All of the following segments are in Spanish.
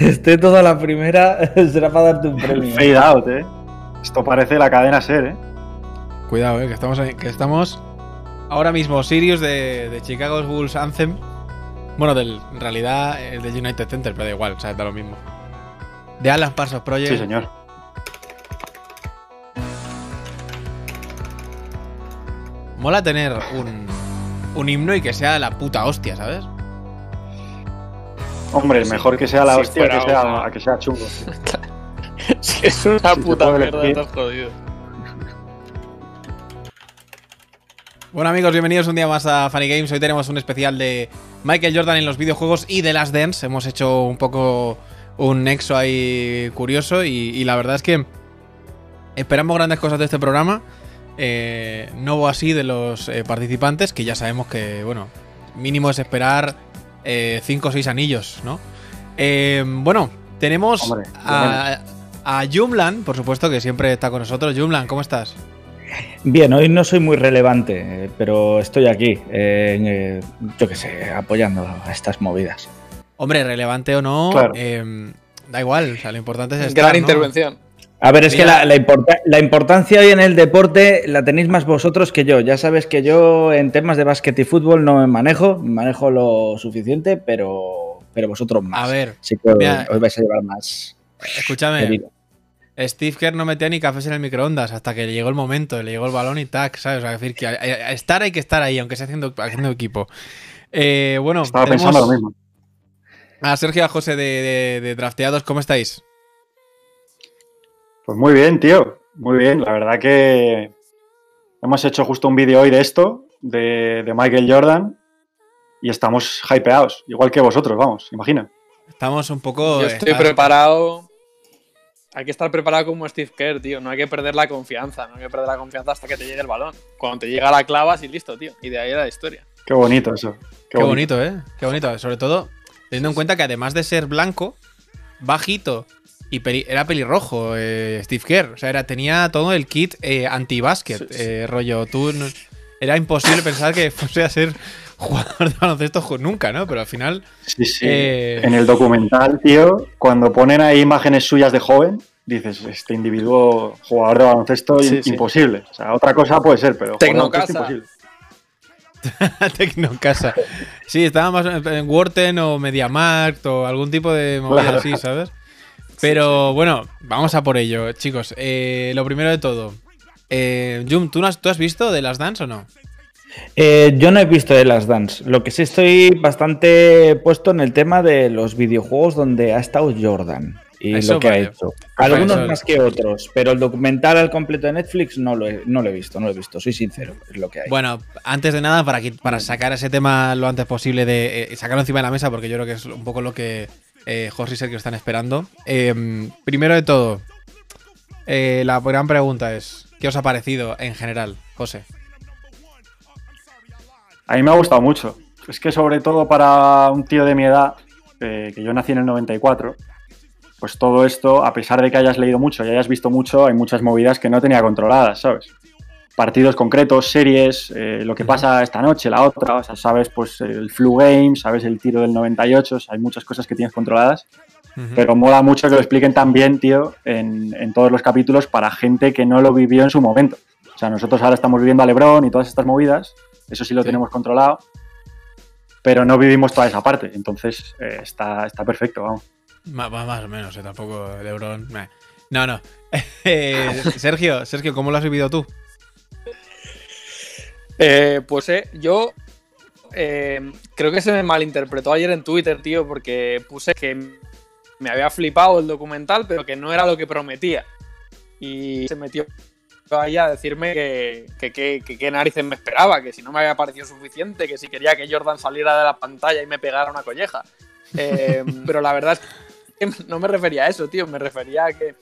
esté toda la primera, será para darte un premio. Fade out, eh. Esto parece la cadena ser, eh. Cuidado, eh, que estamos, que estamos ahora mismo Sirius de, de Chicago Bulls Anthem. Bueno, del, en realidad el de United Center, pero da igual, o sea, da lo mismo. De Alan Parsons Project. Sí, señor. Mola tener un, un himno y que sea la puta hostia, ¿sabes? Hombre, mejor que sea la Si hostia que sea, una- a que sea chungo. Si es una Si puta mierda, estás jodido. Bueno amigos, bienvenidos un día más a Funny Games. Hoy tenemos un especial de Michael Jordan en los videojuegos y de las Dance. Hemos hecho un poco un nexo ahí curioso y, y la verdad es que esperamos grandes cosas de este programa. Eh, no hubo así de los eh, participantes, que ya sabemos que, bueno, mínimo es esperar 5 o 6 anillos, ¿no? Eh, bueno, tenemos Hombre, a, a Jumlan, por supuesto, que siempre está con nosotros. Jumlan, ¿cómo estás? Bien, hoy no soy muy relevante, eh, pero estoy aquí, eh, eh, yo qué sé, apoyando a estas movidas. Hombre, relevante o no, Claro. eh, da igual. O sea, lo importante es estar, Gran ¿no? intervención. A ver, es que la, la importa- la importancia hoy en el deporte la tenéis más vosotros que yo. Ya sabes que yo en temas de básquet y fútbol no me manejo, manejo lo suficiente, pero, pero vosotros más. A ver, Así que mira. hoy vais a llevar más. escúchame. Steve Kerr no metía ni cafés en el microondas hasta que le llegó el momento, le llegó el balón y tac, ¿sabes? O sea, es decir, que a- a- a estar hay que estar ahí, aunque sea haciendo, haciendo equipo. Eh, bueno, Estaba pensando lo mismo. a Sergio y a José de, de- de Drafteados, ¿cómo estáis? Pues muy bien, tío. Muy bien. La verdad que hemos hecho justo un vídeo hoy de esto, de, de Michael Jordan, y estamos hypeados, igual que vosotros, vamos, imagina. Estamos un poco... Yo eh, estoy preparado. Hay que estar preparado como Steve Kerr, tío. No hay que perder la confianza. No hay que perder la confianza hasta que te llegue el balón. Cuando te llega la clavas y listo, tío. Y de ahí la historia. Qué bonito eso. Qué bonito, ¿eh? Qué bonito. Sobre todo, teniendo en cuenta que además de ser blanco, bajito y peli- era pelirrojo, eh, Steve Kerr. O sea, era, tenía todo el kit eh, anti-básquet, Sí, sí. eh, rollo. Tú no- era imposible pensar que fuese a ser jugador de baloncesto nunca, ¿no? Pero al final. Sí, sí. Eh, En el documental, tío, cuando ponen ahí imágenes suyas de joven, dices, este individuo jugador de baloncesto Sí, im- sí. imposible. O sea, otra cosa puede ser, pero Tecnocasa. imposible. Tecnocasa. Sí, estaba más en- en Worten o MediaMarkt o algún tipo de movida Claro. así, ¿sabes? Pero bueno, vamos a por ello, chicos. Eh, lo primero de todo. Eh, Jum, ¿tú, no has, ¿tú has visto de las Dance o no? Eh, yo no he visto de las Dance. Lo que sí estoy bastante puesto en el tema de los videojuegos donde ha estado Jordan y Eso lo que vale. ha hecho. Algunos Eso- más que otros, pero el documental al completo de Netflix no lo he, no lo he visto, no lo he visto, soy sincero, es lo que hay. Bueno, antes de nada, para sacar ese tema lo antes posible, de eh, sacarlo encima de la mesa, porque yo creo que es un poco lo que eh, Jorge y Sergio están esperando. Eh, primero de todo, eh, la gran pregunta es: ¿qué os ha parecido en general, José? A mí me ha gustado mucho. Es que sobre todo para un tío de mi edad, eh, que yo nací en el 94, pues todo esto, a pesar de que hayas leído mucho y hayas visto mucho, hay muchas movidas que no tenía controladas, ¿sabes? Partidos concretos, series, eh, lo que pasa esta noche, la otra, o sea, sabes pues el flu game, sabes el tiro del 98, o sea, hay muchas cosas que tienes controladas, pero mola mucho que lo expliquen también, tío, en, en todos los capítulos para gente que no lo vivió en su momento. O sea, nosotros ahora estamos viviendo a Lebron y todas estas movidas, eso sí lo Sí. tenemos controlado, pero no vivimos toda esa parte, entonces eh, está, está perfecto, vamos. Ma- Más, o menos, eh, tampoco Lebron. meh. No, no. Eh, Sergio, Sergio, ¿cómo lo has vivido tú? Eh, pues eh, yo eh, creo que se me malinterpretó ayer en Twitter, tío, porque puse que me había flipado el documental, pero que no era lo que prometía. Y se metió ahí a decirme que que- que- que qué narices me esperaba, que si no me había parecido suficiente, que si quería que Jordan saliera de la pantalla y me pegara una colleja. Eh, pero la verdad es que no me refería a eso, tío, me refería a que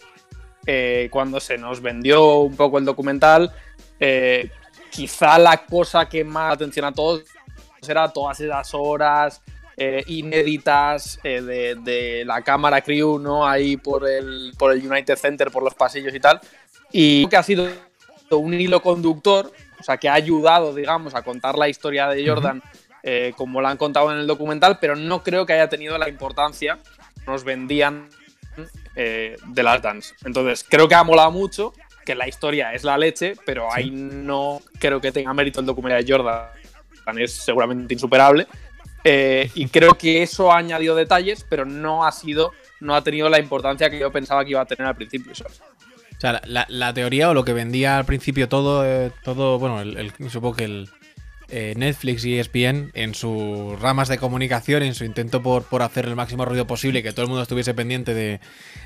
eh, cuando se nos vendió un poco el documental, eh, quizá la cosa que más atención a todos era todas esas horas eh, inéditas eh, de, de la cámara crew, ¿no? Ahí por el, por el United Center, por los pasillos y tal. Y creo que ha sido un hilo conductor, o sea, que ha ayudado, digamos, a contar la historia de Jordan eh, como la han contado en el documental, pero no creo que haya tenido la importancia nos vendían de las Dance. Entonces, creo que ha molado mucho, que la historia es la leche, pero ahí no creo que tenga mérito el documental de Jordan. Es seguramente insuperable. Eh, y creo que eso ha añadido detalles, pero no ha sido, no ha tenido la importancia que yo pensaba que iba a tener al principio. O sea, la, teoría o lo que vendía al principio todo, eh, todo bueno, el, supongo que el eh, Netflix y ESPN en sus ramas de comunicación, en su intento por, por hacer el máximo ruido posible y que todo el mundo estuviese pendiente de,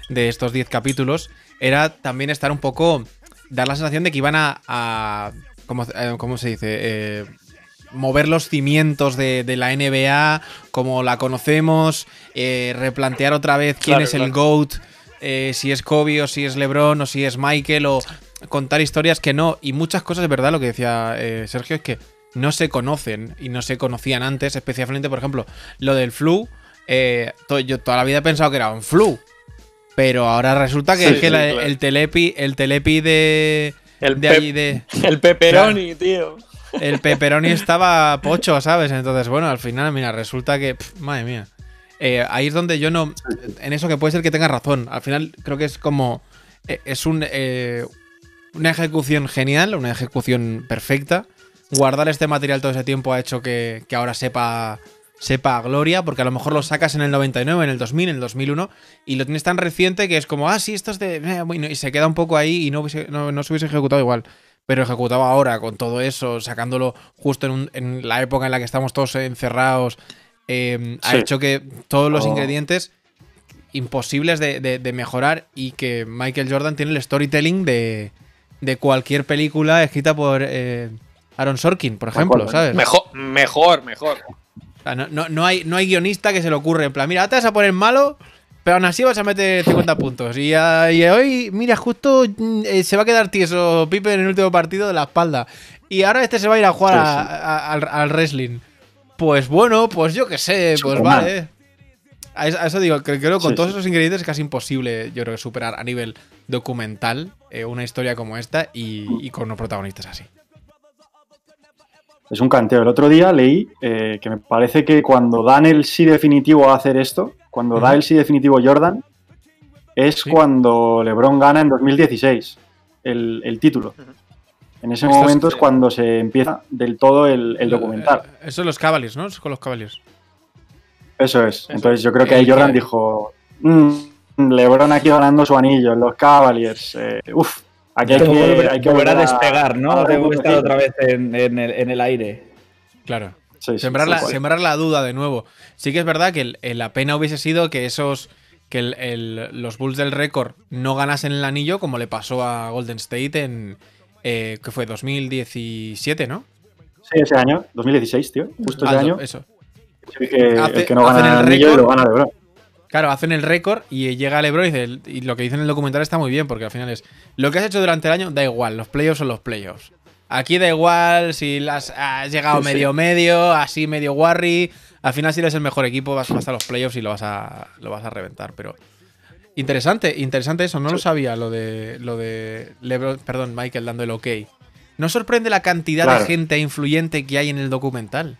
de estos 10 capítulos, era también estar un poco, dar la sensación de que iban a, a ¿cómo, ¿cómo, se dice? mover los cimientos de, la NBA como la conocemos, eh, replantear otra vez quién es el GOAT, eh, si es Kobe o si es LeBron o si es Michael o contar historias que no. Y muchas cosas, de verdad, lo que decía eh, Sergio es que no se conocen y no se conocían antes, especialmente, por ejemplo, lo del flu. yo toda la vida he pensado que era un flu. Pero ahora resulta que es que el telepi, el telepi de. El, de el pepperoni, tío el pepperoni estaba pocho, ¿sabes? Entonces, bueno, al final, mira, resulta que. madre mía. Eh, ahí es donde yo no. En eso que puede ser que tenga razón. Al final, creo que es como. Eh, es un, eh, una ejecución genial, una ejecución perfecta. Guardar este material todo ese tiempo ha hecho que, ahora sepa sepa gloria, porque a lo mejor lo sacas en el 99, en el 2000, en el 2001, y lo tienes tan reciente que es como, ah, sí, esto es de... y se queda un poco ahí y no, no, no se hubiese ejecutado igual pero ejecutado ahora con todo eso, sacándolo justo en, la época en la que estamos todos encerrados, eh, ha hecho que todos los oh. ingredientes imposibles de, mejorar y que Michael Jordan tiene el storytelling de, cualquier película escrita por eh, Aaron Sorkin, por ejemplo, ¿sabes? Mejor, mejor, mejor. no, hay, no hay guionista que se le ocurre en plan, mira, te vas a poner malo pero aún así vas a meter 50 puntos. Y, hoy, mira, justo mm, eh, se va a quedar tieso Pipe en el último partido de la espalda. Y ahora este se va a ir a jugar al, wrestling. Pues bueno, pues yo qué sé, pues vale. A eso, digo, creo que con todos esos ingredientes es casi imposible, yo creo, superar a nivel documental eh, una historia como esta y, con unos protagonistas así. Es un canteo. El otro día leí eh, que me parece que cuando dan el sí definitivo a hacer esto, cuando da el sí definitivo Jordan, es cuando LeBron gana en 2016 el, título. En ese momento es, cuando se empieza del todo el, documental. Eh, eso es los Cavaliers, ¿no? Es con los Cavaliers. Eso es. Entonces yo creo que ahí Jordan dijo, mm, LeBron aquí ganando su anillo, los Cavaliers. Eh, uf, aquí hay que, volver, a, despegar, ¿no? Tengo que estar otra vez en, el, aire. Claro. sembrar, la, sembrar, la, duda de nuevo. Sí que es verdad que la pena hubiese sido que esos. que los Bulls del récord no ganasen el anillo, como le pasó a Golden State en. Eh, que fue 2017, ¿no? Sí, ese año, 2016, tío. Justo ese año. Eso. que, el que no gana el, anillo y lo gana LeBron. Claro, hacen el récord y llega LeBron y, dice, y lo que dice en el documental está muy bien, porque al final es. Lo que has hecho durante el año da igual, los playoffs son los playoffs. Aquí da igual si las has llegado medio medio, así medio worry. Al final, si eres el mejor equipo, vas, a los playoffs y lo vas a, lo vas a reventar. Pero interesante, interesante eso. No lo sabía lo de lo de Lebron, perdón, Michael dando el ok. ¿No sorprende la cantidad de gente influyente que hay en el documental?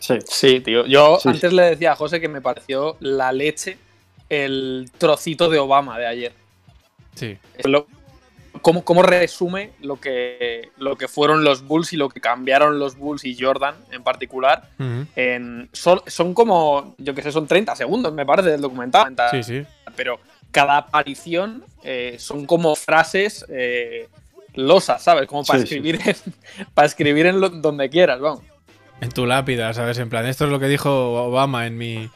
Sí. Sí, tío. Yo antes le decía a José que me pareció la leche el trocito de Obama de ayer. Sí. Lo, ¿Cómo, resume lo que, lo que fueron los Bulls y lo que cambiaron los Bulls y Jordan en particular? son, como, yo que sé, son 30 segundos, me parece, del documental. Sí, sí. Pero cada aparición eh, son como frases eh, losas, ¿sabes? Como para escribir, En, para escribir en donde quieras, vamos. En tu lápida, ¿sabes? En plan, esto es lo que dijo Obama en mi,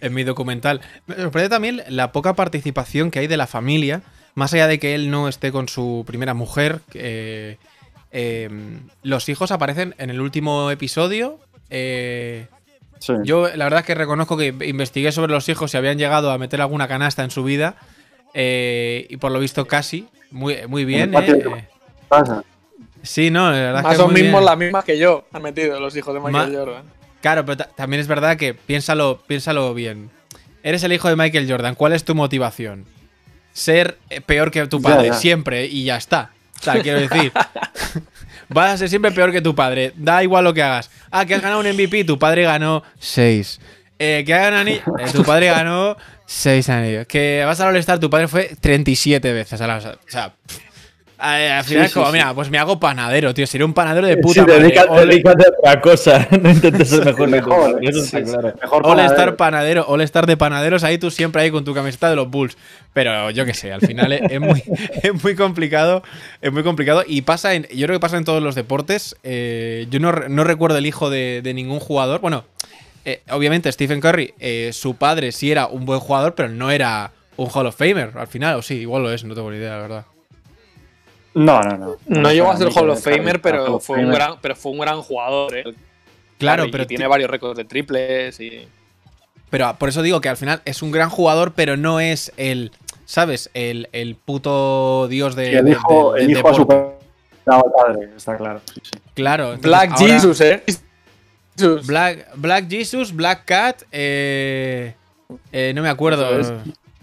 en mi documental. Me sorprende también la poca participación que hay de la familia más allá de que él no esté con su primera mujer, eh, em, los hijos aparecen en el último episodio. Eh, yo la verdad es que reconozco que investigué sobre los hijos si habían llegado a meter alguna canasta en su vida. Eh, y por lo visto casi. Muy, muy bien. Sí, no, la verdad Más es que o mismos las mismas que yo han metido los hijos de Michael Jordan. Claro, pero también es verdad que piénsalo, piénsalo bien. Eres el hijo de Michael Jordan. ¿Cuál es tu motivación? ser eh, peor que tu padre, siempre, y ya está. O sea, quiero decir, vas a ser siempre peor que tu padre, da igual lo que hagas. Ah, que has ganado un MVP, tu padre ganó 6. Eh, que hagan anillo. Eh, tu padre ganó 6 anillos. Que vas a All-Star, tu padre fue 37 veces. A la, o sea, pff, a- al final, Sí, como, sí, mira, pues me hago panadero, tío. Sería un panadero de puta Sí, madre. dedícate, All- dedícate a otra cosa. No intentes ser mejor Mejor, Eso está sí, sí. claro. Mejor All Star panadero. All Star de panaderos, ahí tú siempre ahí con tu camiseta de los Bulls. Pero yo qué sé, al final es, es muy, es muy complicado. Es muy complicado. Y pasa en. Yo creo que pasa en todos los deportes. Eh, yo no, no recuerdo el hijo de, de ningún jugador. Bueno, eh, obviamente Stephen Curry, eh, su padre sí era un buen jugador, pero no era un Hall of Famer al final. O sí, igual lo es, no tengo ni idea, la verdad. No, no, no. No llegó a ser Hall of Famer, pero fue un gran, pero fue un gran jugador. ¿eh? Claro, Y pero tiene ti- varios récords de triples y. Pero por eso digo que al final es un gran jugador, pero no es el. ¿Sabes? El, el puto dios de. Sí, el de- hijo, el deporte. superado al padre, está claro. sí, sí. Claro. entonces Black ahora- Jesus, ¿eh? Black, Black Jesus, Black Cat, eh, eh, no me acuerdo.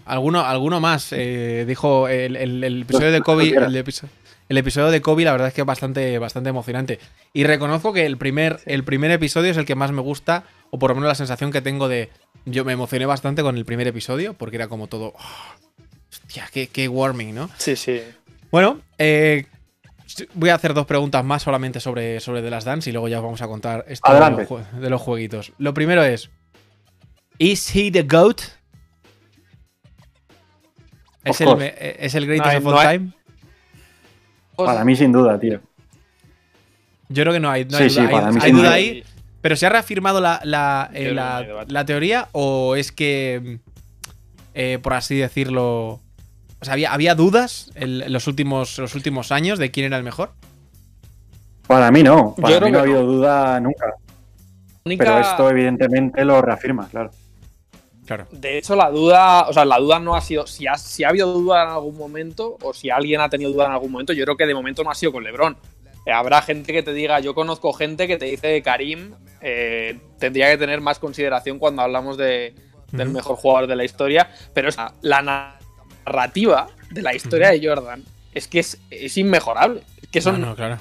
Alguno, alguno más. eh, dijo el, el- el episodio de Kobe. El, episo- el episodio de Kobe, la verdad es que es bastante, bastante emocionante. Y reconozco que el primer, el primer episodio es el que más me gusta, o por lo menos la sensación que tengo de. Yo me emocioné bastante con el primer episodio, porque era como todo. "Oh, hostia, qué, qué warming, ¿no? Sí, sí. Bueno, eh, voy a hacer dos preguntas más solamente sobre, sobre The Last Dance y luego ya os vamos a contar esto de los, de los jueguitos. Lo primero es: ¿Is he the GOAT? ¿Es el, ¿Es el greatest No of all no hay- time? Para mí, sin duda, tío. Yo creo que no hay, no Sí, hay sí, duda, hay- para mí hay sin duda duda. ahí. ¿Pero se ha reafirmado la, la, eh, la- teoría o es que, eh, por así decirlo, o sea, había, había dudas en, en los, últimos, los últimos años de quién era el mejor? Para mí no. Para Yo mí no ha habido duda nunca. Única- Pero esto, evidentemente, lo reafirma, claro. Claro. De hecho, la duda, o sea, la duda no ha sido si ha, si ha habido duda en algún momento o si alguien ha tenido duda en algún momento. Yo creo que de momento no ha sido con LeBron. Eh, habrá gente que te diga, yo conozco gente que te dice que Karim eh, tendría que tener más consideración cuando hablamos de, del mejor jugador de la historia, pero la narrativa de la historia de Jordan es que es, es inmejorable. Es que son No, no, claro.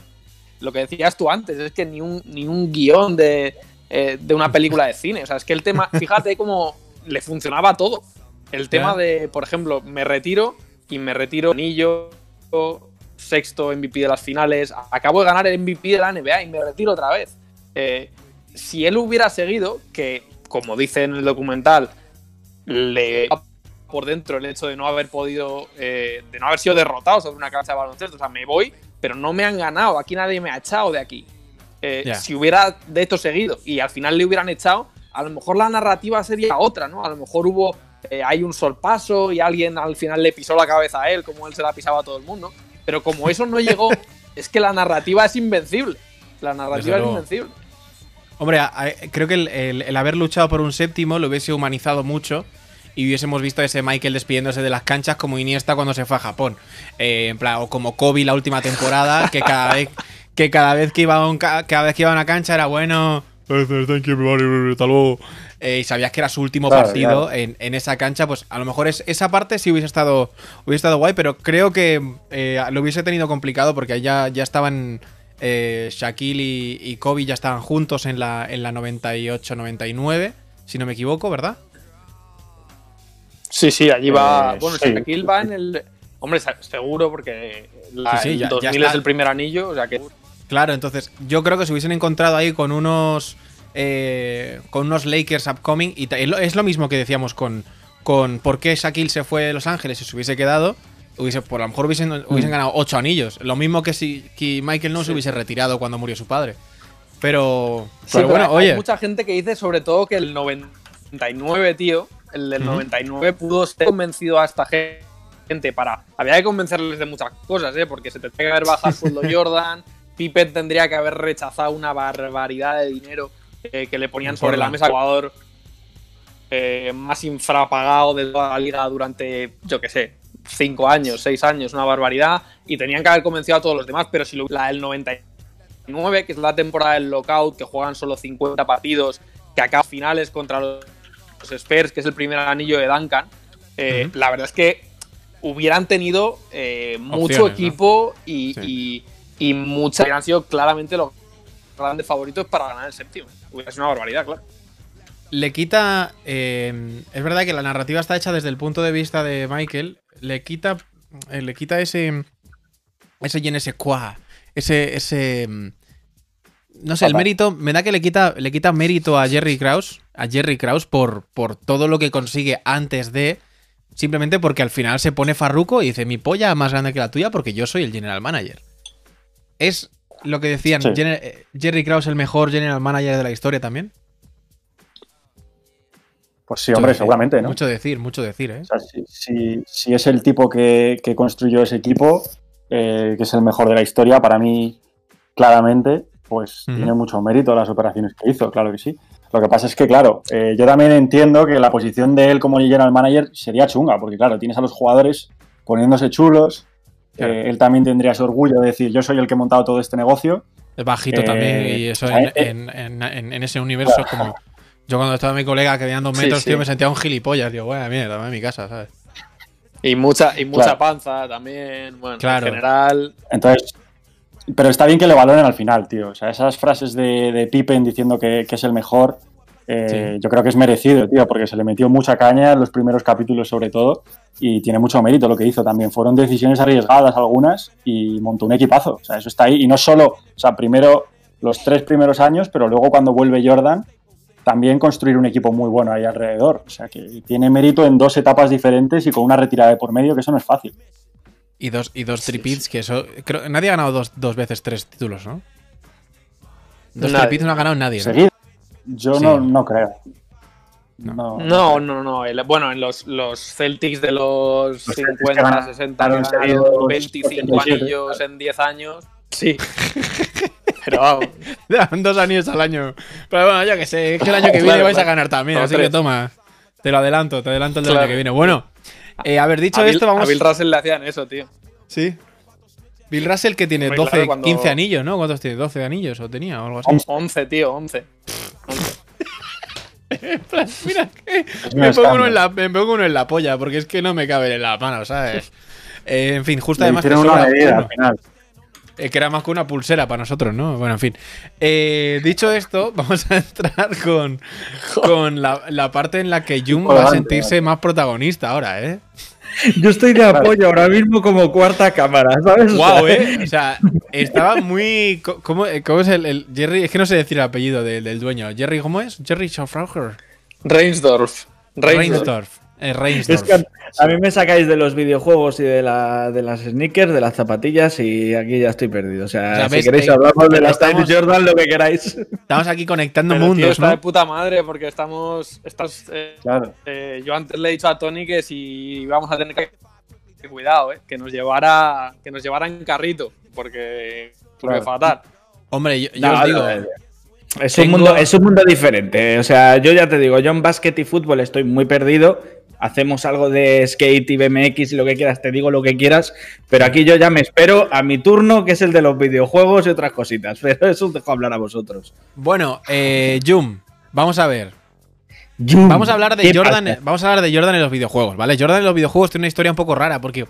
lo que decías tú antes, es que ni un, ni un guion de, eh, de una película de cine. O sea, es que el tema, fíjate cómo le funcionaba todo. El tema de, por ejemplo, me retiro y me retiro anillo, sexto MVP de las finales, acabo de ganar el MVP de la NBA y me retiro otra vez. Eh, si él hubiera seguido, que como dice en el documental, le por dentro el hecho de no haber podido, eh, de no haber sido derrotado sobre una cancha de baloncesto. O sea, me voy, pero no me han ganado. Aquí nadie me ha echado de aquí. Eh. Si hubiera de hecho seguido y al final le hubieran echado, a lo mejor la narrativa sería otra, ¿no? A lo mejor hubo, eh, hay un sorpaso y alguien al final le pisó la cabeza a él, como él se la pisaba a todo el mundo. Pero como eso no llegó, es que la narrativa es invencible. La narrativa es invencible. Hombre, a- a- creo que el, el- el haber luchado por un séptimo lo hubiese humanizado mucho y hubiésemos visto a ese Michael despidiéndose de las canchas como Iniesta cuando se fue a Japón. Eh, en plan, o como Kobe la última temporada, que cada vez que cada vez que iba a, un ca- cada vez que iba a una cancha era bueno. Thank you, everybody, hasta luego. Eh, y sabías que era su último Claro, partido claro. En, en esa cancha, pues a lo mejor es, esa parte sí hubiese estado, hubiese estado guay, pero creo que eh, lo hubiese tenido complicado porque ahí ya, ya estaban eh, Shaquille y, y Kobe ya estaban juntos en la, en la 98-99, si no me equivoco, ¿verdad? Sí, sí, allí va. Eh, bueno, sí. Shaquille va en el. Hombre, se- seguro, porque la, Sí, sí, el ya- ya 2000 está. es el primer anillo, o sea que. Claro, entonces yo creo que se hubiesen encontrado ahí con unos eh, con unos Lakers upcoming y es lo, mismo que decíamos con, con por qué Shaquille se fue de Los Ángeles y se hubiese quedado, hubiese, por lo mejor hubiesen, hubiesen ganado ocho anillos. Lo mismo que si que Michael no se hubiese retirado cuando murió su padre. Pero, Sí, pero pero bueno, hay oye, mucha gente que dice sobre todo que el 99, tío, el del Ujú. 99 pudo ser convencido a esta gente para... Había que convencerles de muchas cosas, ¿eh? Porque se que haber bajado el sueldo Jordan, Pippen tendría que haber rechazado una barbaridad de dinero eh, que le ponían sobre la mesa al jugador eh, más infrapagado de toda la liga durante, yo qué sé, cinco años, seis años, una barbaridad, y tenían que haber convencido a todos los demás, pero si lo- la del 99, que es la temporada del lockout, que juegan solo 50 partidos, que acaba finales contra los Spurs, que es el primer anillo de Duncan, eh, la verdad es que hubieran tenido eh, mucho Opciones, ¿no? equipo y, Sí. y, y muchas hubieran sido claramente los grandes favoritos para ganar el séptimo. Hubiera sido una barbaridad, claro. le quita. eh, es verdad que la narrativa está hecha desde el punto de vista de Michael. Le quita. eh, le quita ese. Ese y ese qua. Ese. ese mm, no sé, el mérito. Me da que le quita, le quita mérito a Jerry Krause. A Jerry Krause por, por todo lo que consigue antes de. Simplemente porque al final se pone farruco y dice: Mi polla más grande que la tuya porque yo soy el general manager. Es lo que decían. Sí. Eh, Jerry Krause el mejor general manager de la historia también. Pues sí, hombre, decir, seguramente, ¿no? Mucho decir, mucho decir, ¿eh? O sea, si, si- si es el tipo que, que construyó ese equipo, eh, que es el mejor de la historia, para mí, claramente, pues tiene mucho mérito las operaciones que hizo, claro que sí. Lo que pasa es que, claro, eh, yo también entiendo que la posición de él como general manager sería chunga, porque, claro, tienes a los jugadores poniéndose chulos. Claro. eh, él también tendría ese orgullo de decir, yo soy el que he montado todo este negocio. Es bajito Eh, también y eso eh, en, en- en- ese universo es como... Yo cuando estaba mi colega que veían dos metros, sí. tío, me sentía un gilipollas. Digo, buena mierda, me en mi casa, ¿sabes? Y mucha, y mucha Claro. panza también. Bueno, Claro. en general. Entonces, pero está bien que le valoren al final, tío. O sea, esas frases de, de Pippen diciendo que, que es el mejor, eh, Sí. yo creo que es merecido, tío, porque se le metió mucha caña en los primeros capítulos sobre todo y tiene mucho mérito lo que hizo también. Fueron decisiones arriesgadas algunas y montó un equipazo. O sea, eso está ahí. Y no solo, o sea, primero los tres primeros años, pero luego cuando vuelve Jordan, también construir un equipo muy bueno ahí alrededor. O sea, que tiene mérito en dos etapas diferentes y con una retirada de por medio, que eso no es fácil. Y dos, y dos tripits, que eso... Creo, nadie ha ganado dos, dos veces tres títulos, ¿no? Dos Nadie. tripits no ha ganado nadie. ¿no? Seguido. Yo Sí. no, no creo. No. No, No, no, no. el- bueno, en los, los Celtics de los Los Celtics 50, que ganaron 60, que ganaron seguidos 25 87. anillos en 10 años. Sí. Pero vamos. Dos anillos al año. Pero bueno, yo que sé, es que el año que viene Claro, vais a claro. ganar también, No, así tres. que toma. Te lo adelanto, te adelanto el del Claro. año que viene. Bueno, eh, haber dicho A Bill, esto, vamos. a Bill Russell le hacían eso, tío. Sí. Bill Russell que tiene Hombre, 12, claro, cuando- 15 anillos, ¿no? ¿Cuántos tiene? 12 anillos o tenía o algo así. 11, tío, 11. 11. Mira, que un me, pongo uno en la, me pongo uno en la polla porque es que no me cabe en la mano, ¿sabes? Eh, en fin, justo además que, una medida al final. Eh, que era más que una pulsera para nosotros, ¿no? Bueno, en fin. Eh, dicho esto, vamos a entrar con, con la, la parte en la que Jun va a sentirse más protagonista ahora, ¿eh? Yo estoy de apoyo ahora mismo como cuarta cámara, ¿sabes? Guau, ¿eh? O sea, estaba muy... ¿Cómo, cómo es el, el Jerry? Es que no sé decir el apellido del, del dueño. Jerry, ¿cómo es? Jerry Schaufrauger. Reinsdorf. Reinsdorf. Reinsdorf. Eh, Es que a mí me sacáis de los videojuegos y de, la, de las sneakers, de las zapatillas y aquí ya estoy perdido. O sea, O sea, si ves, queréis eh, hablamos de las Times Jordan, lo que queráis. Estamos aquí conectando Pero, tío, mundos, está de ¿no? puta madre porque estamos. estás, eh, Claro. eh, yo antes le he dicho a Tony que si íbamos a tener que. que cuidado, eh, que nos llevara. Que nos llevara en carrito. Porque. Porque Claro. fatal. Hombre, yo, yo No, os digo... no, Es un, mundo, es un mundo diferente. O sea, yo ya te digo, yo en básquet y fútbol estoy muy perdido. Hacemos algo de skate y BMX y lo que quieras, te digo lo que quieras. Pero aquí yo ya me espero a mi turno, que es el de los videojuegos y otras cositas. Pero eso os dejo hablar a vosotros. Bueno, eh, Jum, vamos a ver. Jum, Vamos a hablar de ¿qué Jordan. pasa? Vamos a hablar de Jordan en los videojuegos, ¿vale? Jordan en los videojuegos tiene una historia un poco rara porque,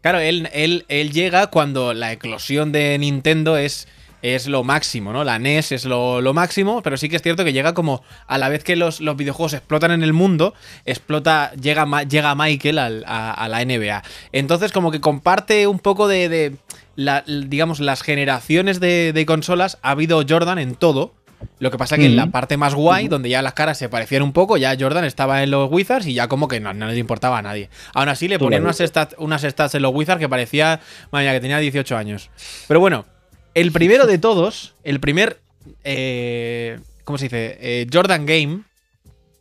claro, él, él, él llega cuando la eclosión de Nintendo es, es lo máximo, ¿no? La NES es lo, lo máximo, pero sí que es cierto que llega como a la vez que los, los videojuegos explotan en el mundo, explota, llega, llega Michael al- a, a la NBA. Entonces, como que comparte un poco de, de la- digamos, las generaciones de, de consolas. Ha habido Jordan en todo. Lo que pasa que en la parte más guay, donde ya las caras se parecían un poco, ya Jordan estaba en los Wizards y ya como que no, no le importaba a nadie. Aún así le ponían unas stats, unas stats en los Wizards que parecía, mía, que tenía 18 años. Pero bueno, el primero de todos, el primer, eh, ¿cómo se dice? Eh, Jordan Game,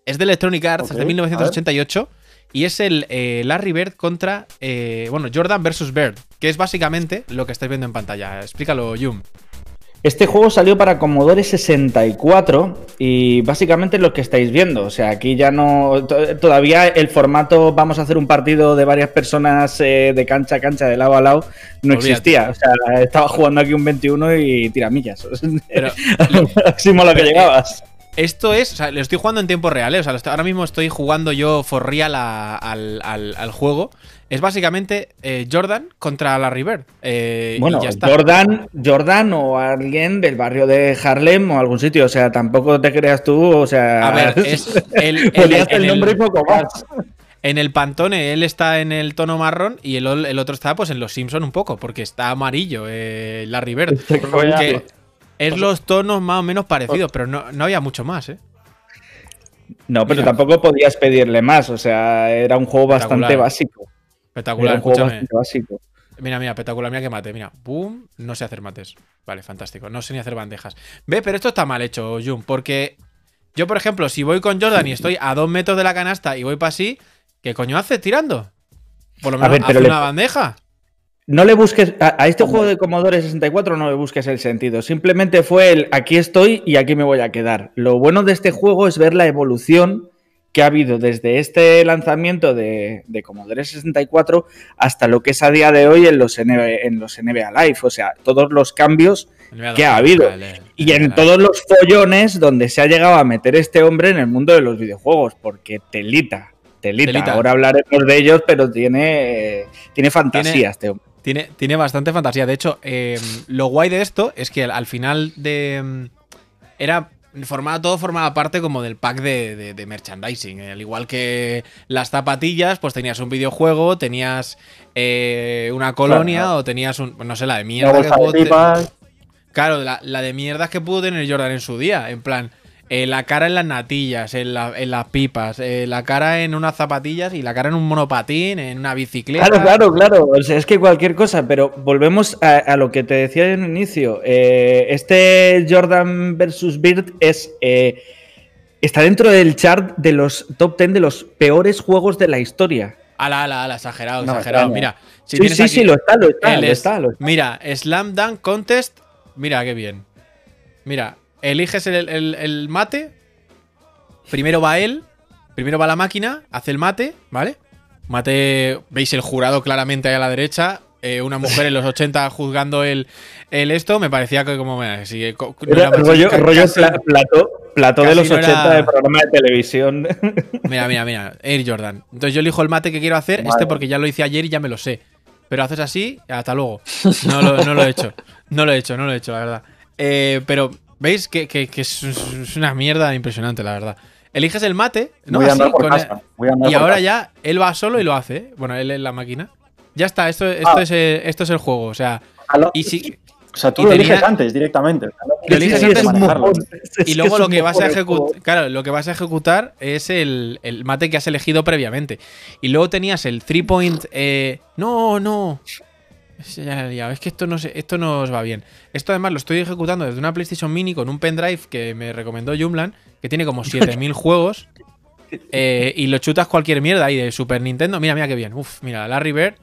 es de Electronic Arts, es de 1988. Y es el eh, Larry Bird contra, eh, bueno, Jordan versus Bird, que es básicamente lo que estáis viendo en pantalla. Explícalo, Yum. Este juego salió para Commodore 64 y básicamente es lo que estáis viendo. O sea, aquí ya no. to- Todavía el formato vamos a hacer un partido de varias personas eh, de cancha a cancha, de lado a lado, no existía. O sea, estaba jugando aquí un 21 y tiramillas. Pero Máximo a lo que llegabas. Esto es, o sea, lo estoy jugando en tiempo real, ¿eh? o sea, ahora mismo estoy jugando yo for real al, al, juego. Es básicamente eh, Jordan contra Larry Bird. Eh, bueno, Jordan, Jordan o alguien del barrio de Harlem o algún sitio, o sea, tampoco te creas tú, o sea... A ver, es el, el, nombre poco más. En el Pantone él está en el tono marrón y el, el otro está pues en los Simpson un poco, porque está amarillo Larry Bird. Es los tonos más o menos parecidos, pero no, había mucho más, ¿eh? No, pero tampoco podías pedirle más. O sea, era un juego bastante básico. Espectacular, escúchame. básico. Mira, mira, espectacular, mira que mate, mira. Boom, no sé hacer mates. Vale, fantástico. No sé ni hacer bandejas. Ve, pero esto está mal hecho, Jun, porque yo, por ejemplo, si voy con Jordan y estoy a dos metros de la canasta y voy para así, ¿qué coño hace tirando? Por lo menos hace una bandeja no le busques a, este juego de Commodore 64 no le busques el sentido. Simplemente fue el aquí estoy y aquí me voy a quedar. Lo bueno de este juego es ver la evolución que ha habido desde este lanzamiento de, Commodore 64 hasta lo que es a día de hoy en los, NBA, en los NBA Live. O sea, todos los cambios que ha habido. Y en todos los follones donde se ha llegado a meter este hombre en el mundo de los videojuegos. Porque telita, telita. Ahora hablaremos de ellos, pero tiene, tiene fantasía este hombre. Tiene, tiene bastante fantasía. De hecho, em, lo guay de esto es que al, final de. Em, era. Formaba, todo formaba parte como del pack de, merchandising. Al igual que las zapatillas, pues tenías un videojuego, tenías eh, una colonia o tenías un. No sé, la de mierda. claro, la, la de mierdas que pudo tener Jordan en su día. En plan, eh, la cara en las natillas, en, las pipas, eh, la cara en unas zapatillas y la cara en un monopatín, en una bicicleta. Claro, claro, claro. O sea, es que cualquier cosa, pero volvemos a, lo que te decía en el inicio. Eh, este Jordan versus Bird es. está dentro del chart de los top 10 de los peores juegos de la historia. Ala, ala, ala, exagerado, exagerado. Mira, sí, sí, sí, lo está, lo está, lo está, Mira, Slam Dunk Contest. Mira qué bien. Mira, eliges el, mate. Primero va él. Primero va la máquina, hace el mate, ¿vale? Mate, veis el jurado claramente ahí a la derecha. Eh, una mujer en los 80 juzgando el, el esto, me parecía que como... me sigue rollo, plato, de los 80 de programa de televisión. Mira, mira, mira, Air Jordan. Entonces yo elijo el mate que quiero hacer, este porque ya lo hice ayer y ya me lo sé. Pero haces así, hasta luego. No lo, no lo he hecho. No lo he hecho, no lo he hecho, la verdad. Eh, pero ¿Veis? Que, es, una mierda impresionante, la verdad. Eliges el mate, ¿no? Voy a andar por casa. y ahora ya él va solo y lo hace. ¿eh? Bueno, él en la máquina. Ya está, esto, esto, ah. es, eh, esto es el juego. O sea, y si, o sea, tú lo eliges antes directamente. Lo eliges antes y luego lo que vas a ejecutar, claro, lo que vas a ejecutar es el, mate que has elegido previamente. Y luego tenías el three point. Eh, no, no. Es que esto no, esto no os va bien. Esto además lo estoy ejecutando desde una PlayStation Mini con un pendrive que me recomendó Jumlan, que tiene como 7000 juegos. Eh, y lo chutas cualquier mierda ahí de Super Nintendo. Mira, mira qué bien. Uf, mira, Larry Bird.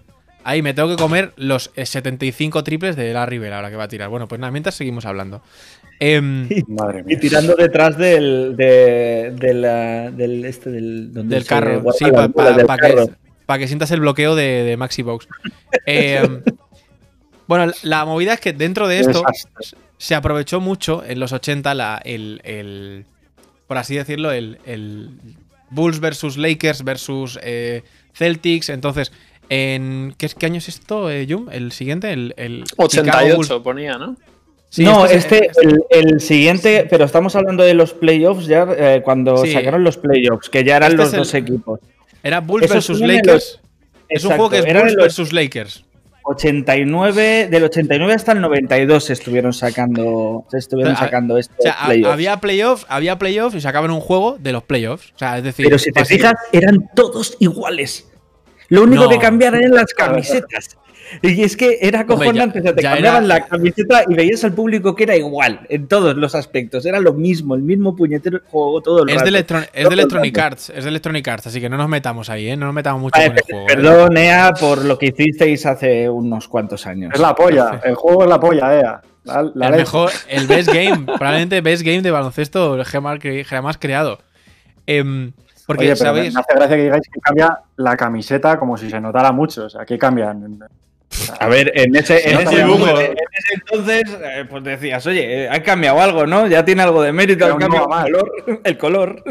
Ahí me tengo que comer los 75 triples de Larry Bird ahora que va a tirar. Bueno, pues nada, mientras seguimos hablando. Em, y, tirando detrás del, del, este, del, carro. Sí, para que, sientas el bloqueo de, de Maxibox. Eh, bueno, la movida es que dentro de esto se aprovechó mucho en los 80 la, el, por así decirlo, el, Bulls versus Lakers versus eh, Celtics. Entonces, en ¿qué, ¿qué, año es esto, eh, Jum? El siguiente, el, 88 ponía, ¿no? no, este, este el, siguiente, pero estamos hablando de los playoffs ya, eh, cuando sacaron los playoffs, que ya eran este los dos equipos. Era Bulls versus Lakers. es un juego que es Bulls versus Lakers. 89, del 89 hasta el 92 estuvieron sacando, estuvieron sacando esto. había playoffs, había playoffs y sacaban un juego de los playoffs. O sea, es decir, pero si te fijas, eran todos iguales. Lo único que cambiaban eran las camisetas. Y es que era cojonante, o sea, te cambiaban la camiseta y veías al público que era igual en todos los aspectos, era lo mismo, el mismo puñetero juego todo el es De es de Electronic Arts, es de Electronic Arts, así que no nos metamos ahí, ¿eh? no nos metamos mucho con el juego. ¿eh? Perdón, Ea, por lo que hicisteis hace unos cuantos años. Es la polla, el juego es la polla, Ea. el mejor, el best game, probablemente best game de baloncesto jamás creado. Eh, porque, ¿sabéis? Me hace gracia que digáis que cambia la camiseta como si se notara mucho. O sea, ¿qué cambian? A ver, en ese, en ese, en ese entonces, eh, pues decías, oye, eh, ha cambiado algo, ¿no? Ya tiene algo de mérito, Pero ha cambiado no el color. El color.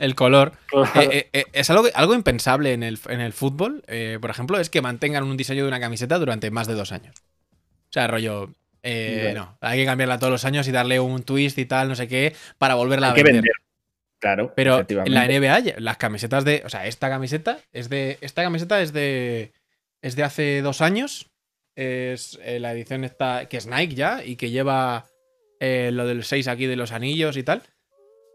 El color. Claro. Eh, eh, eh, es algo, algo impensable en el, en el fútbol, eh, por ejemplo, es que mantengan un diseño de una camiseta durante más de dos años. O sea, rollo. eh, Ya. no, hay que cambiarla todos los años y darle un twist y tal, no sé qué, para volverla Hay a que vender. vender. Claro, Pero en la NBA, las camisetas de. O sea, esta camiseta es de. Esta camiseta es de. Es de hace dos años. Es eh, la edición esta. Que es Nike ya. Y que lleva eh, lo del 6 aquí de los anillos y tal.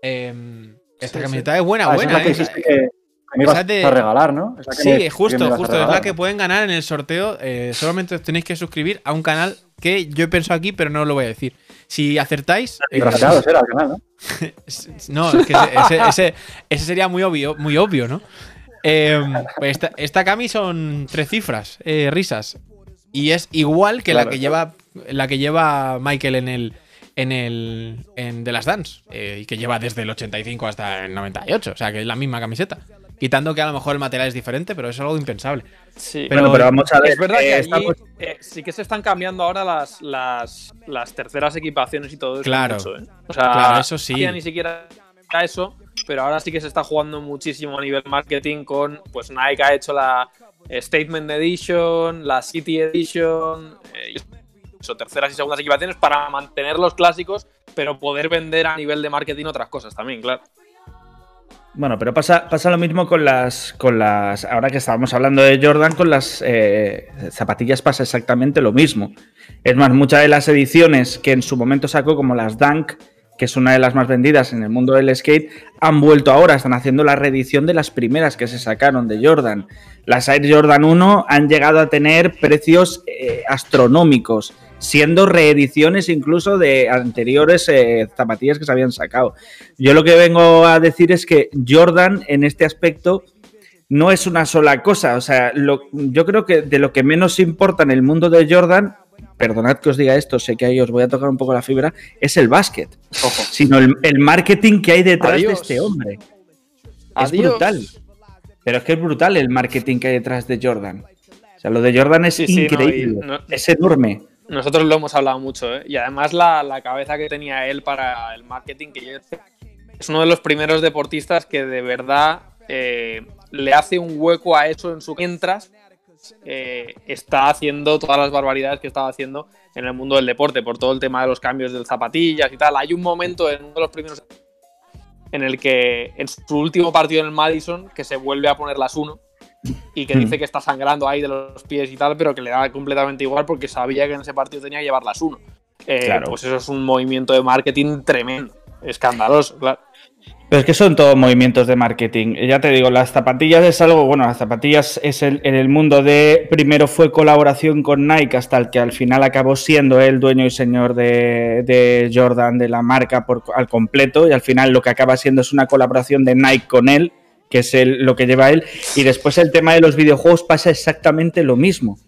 Em, esta Sí, camiseta es buena, Ah, esa es buena. la que ¿eh? que, que me ibas esa de- a regalar, ¿no? Sí, me- justo, justo. Es la que pueden ganar en el sorteo. eh, solamente os tenéis que suscribir a un canal que yo he pensado aquí, pero no os lo voy a decir. Si acertáis. eh, Rascados era el canal, ¿no? es- No, es que ese- ese- ese sería muy obvio, muy obvio, ¿no? Eh, pues esta, esta cami son tres cifras, eh, risas. Y es igual que la Claro. que lleva la que lleva Michael en el en el en The Last Dance eh, y que lleva desde el 85 hasta el 98, o sea que es la misma camiseta. Quitando que a lo mejor el material es diferente, pero es algo impensable. Sí. Pero- Bueno, pero vamos a ver. es verdad eh, que allí, eh, sí que se están cambiando ahora las, las, las terceras equipaciones y todo eso. Claro. mucho, ¿eh? O sea, Claro, eso sí. ya ni siquiera era eso, pero ahora sí que se está jugando muchísimo a nivel marketing con, pues Nike ha hecho la eh, Statement Edition, la City Edition, eh, eso, terceras y segundas equipaciones para mantener los clásicos, pero poder vender a nivel de marketing otras cosas también, claro. Bueno, pero pasa, pasa lo mismo con las, con las. Ahora que estábamos hablando de Jordan, con las eh, zapatillas pasa exactamente lo mismo. Es más, muchas de las ediciones que en su momento sacó, como las Dunk, que es una de las más vendidas en el mundo del skate, han vuelto ahora, están haciendo la reedición de las primeras que se sacaron de Jordan. Las Air Jordan 1 han llegado a tener precios eh, astronómicos, siendo reediciones incluso de anteriores eh, zapatillas que se habían sacado. Yo lo que vengo a decir es que Jordan en este aspecto no es una sola cosa. O sea, lo- yo creo que de lo que menos importa en el mundo de Jordan, perdonad que os diga esto, sé que ahí os voy a tocar un poco la fibra, es el básquet, Ojo. sino el, el marketing que hay detrás Adiós. de este hombre. Es brutal. Pero es que es brutal el marketing que hay detrás de Jordan. O sea, lo de Jordan es Sí, sí, no, y increíble. no- es enorme. Nosotros lo hemos hablado mucho, ¿eh? Y además la, la cabeza que tenía él para el marketing, que yo es uno de los primeros deportistas que de verdad eh, le hace un hueco a eso en su mientras eh, está haciendo todas las barbaridades que estaba haciendo en el mundo del deporte, por todo el tema de los cambios de zapatillas y tal. Hay un momento en uno de los primeros en el que en su último partido en el Madison que se vuelve a poner las 1 y que dice que está sangrando ahí de los pies y tal, pero que le da completamente igual porque sabía que en ese partido tenía que llevar las 1. Eh, Claro. Pues eso es un movimiento de marketing tremendo, escandaloso, claro. Pero es que son todos movimientos de marketing. Ya te digo, las zapatillas es algo, bueno, las zapatillas es el, en el mundo de, primero fue colaboración con Nike hasta el que al final acabó siendo el dueño y señor de, de Jordan, de la marca por, al completo, y al final lo que acaba siendo es una colaboración de Nike con él, que es el- lo que lleva él, y después el tema de los videojuegos pasa exactamente lo mismo.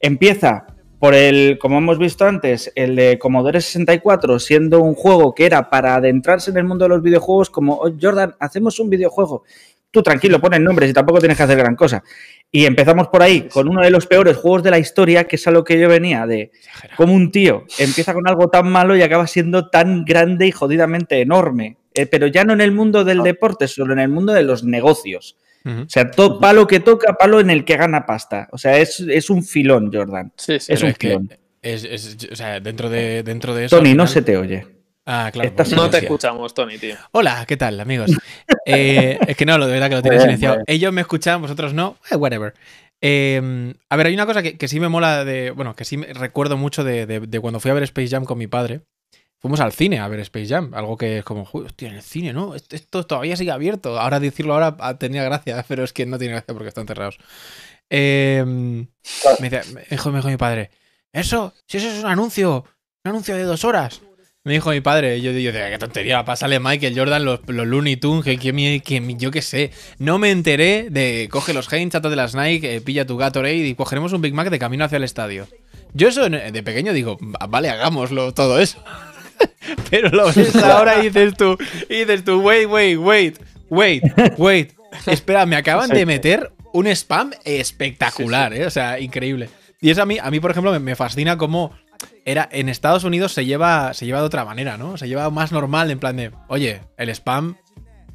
Empieza por el, como hemos visto antes, el de Commodore 64, siendo un juego que era para adentrarse en el mundo de los videojuegos, como "Oh, Jordan, hacemos un videojuego. Tú tranquilo, pones nombres y tampoco tienes que hacer gran cosa. Y empezamos por ahí, con uno de los peores juegos de la historia, que es a lo que yo venía, de cómo un tío empieza con algo tan malo y acaba siendo tan grande y jodidamente enorme. Eh, pero ya no en el mundo del deporte, solo en el mundo de los negocios. O sea, todo palo que toca, palo en el que gana pasta. O sea, es, es un filón, Jordan. Sí, sí. Es un es filón. es, es- o sea, dentro de, dentro de eso. Tony, no se te oye. Ah, claro. Pues No te escuchamos, Tony, tío. Hola, ¿qué tal, amigos? Eh, es que no, lo de verdad que lo tiene Muy bien, silenciado. bien. Ellos me escuchan, vosotros no. Eh, whatever. Eh, a ver, hay una cosa que, que sí me mola de. Bueno, que sí me recuerdo mucho de, de- de cuando fui a ver Space Jam con mi padre. Fuimos al cine a ver Space Jam, algo que es como, "Uy, hostia, en el cine, ¿no? Esto, esto todavía sigue abierto. Ahora decirlo ahora ah, tenía gracia, pero es que no tiene gracia porque están cerrados. Eh, me, dijo, me dijo mi padre, eso, si eso es un anuncio, un anuncio de dos horas. Me dijo mi padre, yo digo, qué tontería, pásale Michael Jordan, los, los Looney Tunes, que, que yo qué sé. No me enteré de coge los Heinz, chato de las Nike, eh, pilla tu Gatorade y cogeremos un Big Mac de camino hacia el estadio. Yo eso de pequeño digo, "Va- vale, hagámoslo todo eso. Pero lo ves ahora y dices tú, y dices tú, wait, wait, wait, wait, wait. Espera, me acaban de meter un spam espectacular, ¿eh? O sea, increíble. Y eso a mí, a mí por ejemplo, me, me fascina cómo era, en Estados Unidos se lleva, se lleva de otra manera, ¿no? Se lleva más normal, en plan de, oye, el spam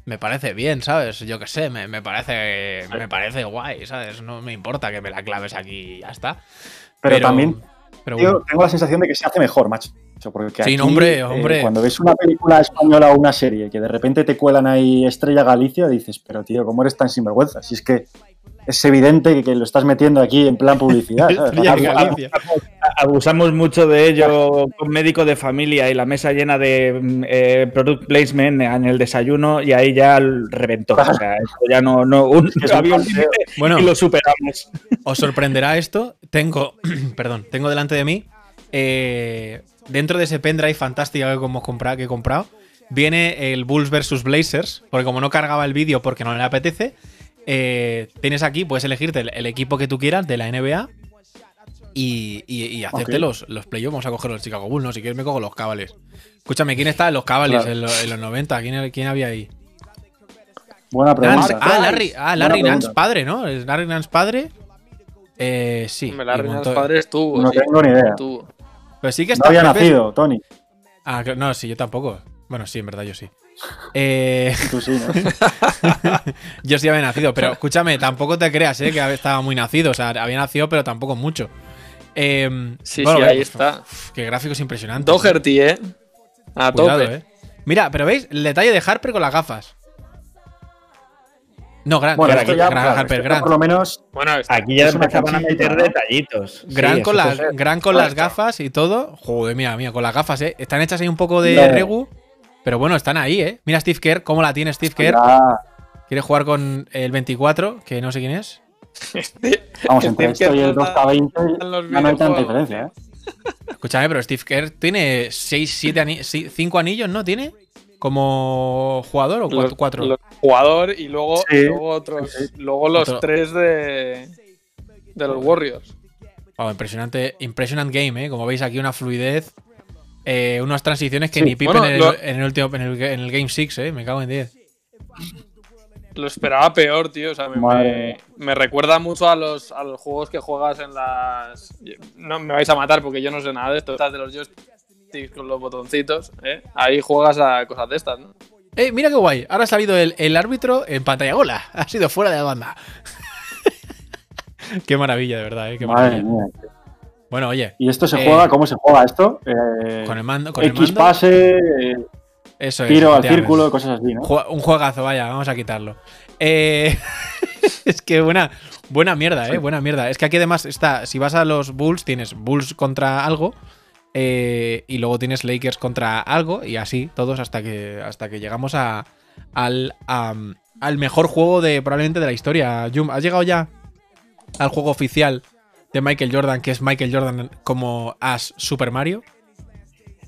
me parece bien, ¿sabes? Yo qué sé, me, me parece, me parece guay, ¿sabes? No me importa que me la claves aquí y ya está. Pero, también pero bueno. tengo la sensación de que se hace mejor, macho. Porque Sí, aquí, hombre, eh, hombre. cuando ves una película española o una serie que de repente te cuelan ahí Estrella Galicia, dices, pero tío, ¿cómo eres tan sinvergüenza? Si es que es evidente que, que lo estás metiendo aquí en plan publicidad. ¿sabes? Estrella Abu- Galicia. Abusamos mucho de ello con médico de familia y la mesa llena de mm, eh, product placement en el desayuno y ahí ya reventó. O sea, esto ya no, no un, Es un había un Bueno. y lo superamos. Os sorprenderá esto. Tengo, perdón, tengo delante de mí, eh, dentro de ese pendrive fantástico que hemos comprado, que he comprado, viene el Bulls vs Blazers, porque como no cargaba el vídeo porque no le apetece, eh, tienes aquí, puedes elegirte el, el equipo que tú quieras de la NBA y, y, y hacerte los, los playoffs. Vamos a coger los Chicago Bulls, no, si quieres me cojo los Cavaliers. Escúchame, ¿quién está en los Cavaliers Claro. en, lo- en los 90? ¿Quién, quién había ahí? Buena Nance. pregunta. Ah, Larry, ah, Larry pregunta. Nance padre, ¿no? ¿Es Larry Nance padre? Eh, sí. Larry Nance padre estuvo. No sí, tengo ni idea. estuvo. Pero sí que No está había Pepe- nacido, Tony. Ah, no, sí, yo tampoco. Bueno, sí, en verdad yo sí. Eh, Tú sí, ¿no? yo sí había nacido, pero escúchame, tampoco te creas, ¿eh? Que estaba muy nacido. O sea, había nacido, pero tampoco mucho. Eh, Sí, bueno, sí, ahí está. uf, Qué gráficos impresionantes. Doherty, ¿eh? A Cuidado, tope. eh. Mira, pero veis el detalle de Harper con las gafas. No, Grant, Bueno, Grant, ya, Grant, claro, Harper, Grant. por lo menos Bueno, está- Aquí ya empezaban a meter ¿no? detallitos. Gran, Sí, con las, gran con las gafas y todo. Joder, mía, mía, con las gafas, ¿eh? Están hechas ahí un poco de No. regu. Pero bueno, están ahí, ¿eh? Mira Steve Kerr, cómo la tiene Steve Kerr. Quiere jugar con el 24, que no sé quién es. vamos, entre Steve esto y el Kerr está 2K20 en los ya no hay tanta diferencia, ¿eh? Escúchame, pero Steve Kerr tiene 6, 7 anillos, 5 anillos, ¿no? ¿Tiene? ¿Como jugador o los- 4? los jugador y luego, Sí, y luego otros. sí. Luego los Otro. tres de. De los Warriors. impresionante, impresionant game, ¿eh? Como veis aquí una fluidez, eh, unas transiciones que Sí, ni Pippen bueno, en, el, lo- en el último, en el, en el Game 6, ¿eh? Me cago en 10. Lo esperaba peor, tío. O sea, me, me- me recuerda mucho a los, a los juegos que juegas en las. No me vais a matar porque yo no sé nada de esto. Estas de los joysticks con los botoncitos. ¿eh? Ahí juegas a cosas de estas, ¿no? ¡Eh, mira qué guay! Ahora ha salido el, el árbitro en pantalla. ¡Hola! Ha sido fuera de la banda. qué maravilla, de verdad, ¿eh? Qué Madre maravilla. mía. Bueno, oye, ¿Y esto se Eh, juega? ¿Cómo se juega esto? Eh, con el mando. Con el X mando pase, eh, eso es, tiro al círculo, cosas así, ¿no? Un juegazo, vaya, vamos a quitarlo. Es que buena, buena mierda, eh, buena mierda. Es que aquí además está, si vas a los Bulls, tienes Bulls contra algo. y luego tienes Lakers contra algo. Y así, todos hasta que. hasta que llegamos a. al. al mejor juego de. probablemente de la historia. Jum, ¿has llegado ya al juego oficial de Michael Jordan, que es Michael Jordan como as Super Mario?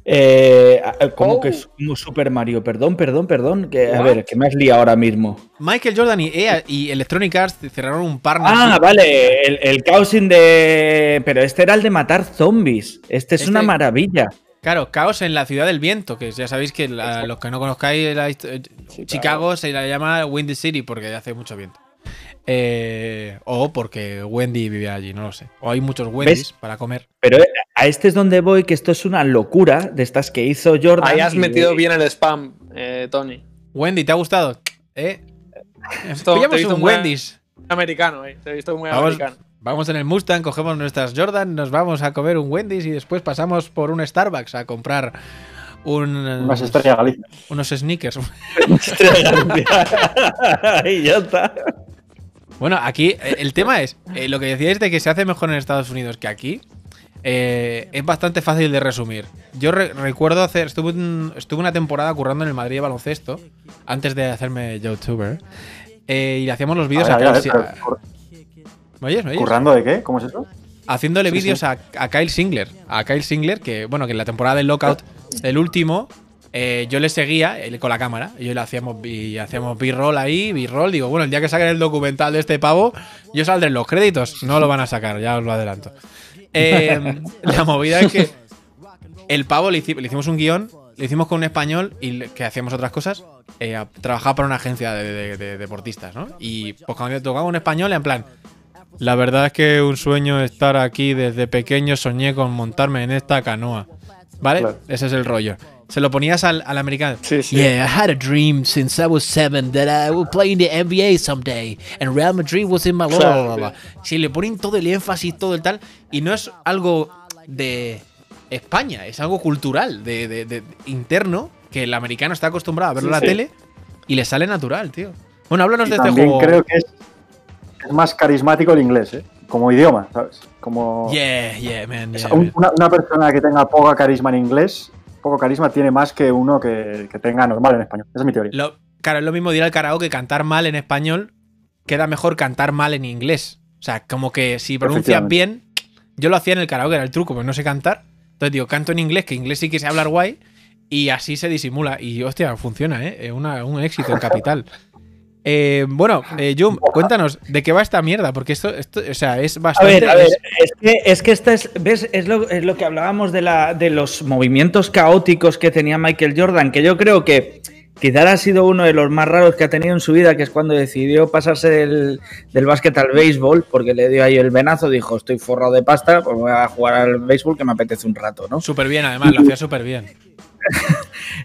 Eh, como Oh. que es como Super Mario, perdón, perdón, perdón. Que, a ver, que me has liado ahora mismo. Michael Jordan y EA y Electronic Arts cerraron un partnership. Ah, vale, el, el caosing de. Pero este era el de matar zombies. Este es Este- una maravilla. Claro, Caos en la ciudad del viento, que ya sabéis que la- los que no conozcáis la histo- eh, Chicago se la llama Windy City porque hace mucho viento. Eh, o porque Wendy vive allí, no lo sé. O hay muchos Wendys para comer. Pero eh, a este es donde voy, que esto es una locura de estas que hizo Jordan. Ahí has y- metido bien el spam, eh, Tony. Wendy, ¿te ha gustado? ¿Eh? Esto- te he Pillamos visto un muy- Wendy's. Americano, eh. Te he visto muy Vamos, americano. vamos en el Mustang, cogemos nuestras Jordan, nos vamos a comer un Wendy's y después pasamos por un Starbucks a comprar un, Unas estrellas Galicia. unos sneakers. y ya está. Bueno, aquí eh, el tema es, eh, lo que decíais de que se hace mejor en Estados Unidos que aquí, eh, es bastante fácil de resumir. Yo re- recuerdo hacer, estuve, un- estuve una temporada currando en el Madrid de baloncesto, antes de hacerme youtuber, eh, y le hacíamos los vídeos A a, ver, a ¿Me oyes? ¿Me oyes? ¿Currando de qué? ¿Cómo es eso? Haciéndole Sí, vídeos sí. a Kyle Singler. A Kyle Singler, que bueno, que en la temporada del Lockout, el último, eh, yo le seguía él con la cámara. Y yo le hacíamos, y hacíamos B-roll ahí, B-roll. Digo, bueno, el día que saquen el documental de este pavo, yo saldré en los créditos. No lo van a sacar, ya os lo adelanto. Eh, la movida es que el pavo le, hici- le hicimos un guion, lo hicimos con un español y le- que hacíamos otras cosas. eh, trabajaba para una agencia de, de- de deportistas, ¿no? Y pues cuando tocaba un español, en plan, La verdad es que un sueño estar aquí. Desde pequeño soñé con montarme en esta canoa. ¿Vale? Claro. Ese es el rollo. Se lo ponías al, al americano. Sí, sí. Yeah, I had a dream since I was seven that I would play in the NBA someday, and Real Madrid was in my blah, blah. Si le ponen todo el énfasis, todo el tal. Y no es algo de España, es algo cultural, de, de- de- interno, que el americano está acostumbrado a verlo en la Sí, tele y le sale natural, tío. Bueno, háblanos Y de este también juego. creo que es, es más carismático el inglés, ¿eh? Como idioma, ¿sabes? Como Yeah, yeah, man. o yeah, sea, un- man. una, una persona que tenga poca carisma en inglés, poco carisma tiene más que uno que, que tenga normal en español. Esa es mi teoría. Lo- claro, es lo mismo ir al karaoke cantar mal en español, queda mejor cantar mal en inglés. O sea, como que si pronuncias bien, yo lo hacía en el karaoke, era el truco, pues no sé cantar. Entonces digo, canto en inglés, que inglés sí que sé hablar guay, y así se disimula. Y hostia, funciona, ¿eh? Es una- un éxito en capital. Eh, bueno, eh, Jum, cuéntanos, ¿de qué va esta mierda? Porque esto, esto o sea, es A bastante. ver, a ver, es- que, es que esta es, ¿ves? Es lo, es lo que hablábamos de, la, de los movimientos caóticos que tenía Michael Jordan, que yo creo que quizás ha sido uno de los más raros que ha tenido en su vida, que es cuando decidió pasarse del, del básquet al béisbol, porque le dio ahí el venazo, dijo, estoy forrado de pasta, pues voy a jugar al béisbol que me apetece un rato, ¿no? Súper bien, además, lo hacía súper bien.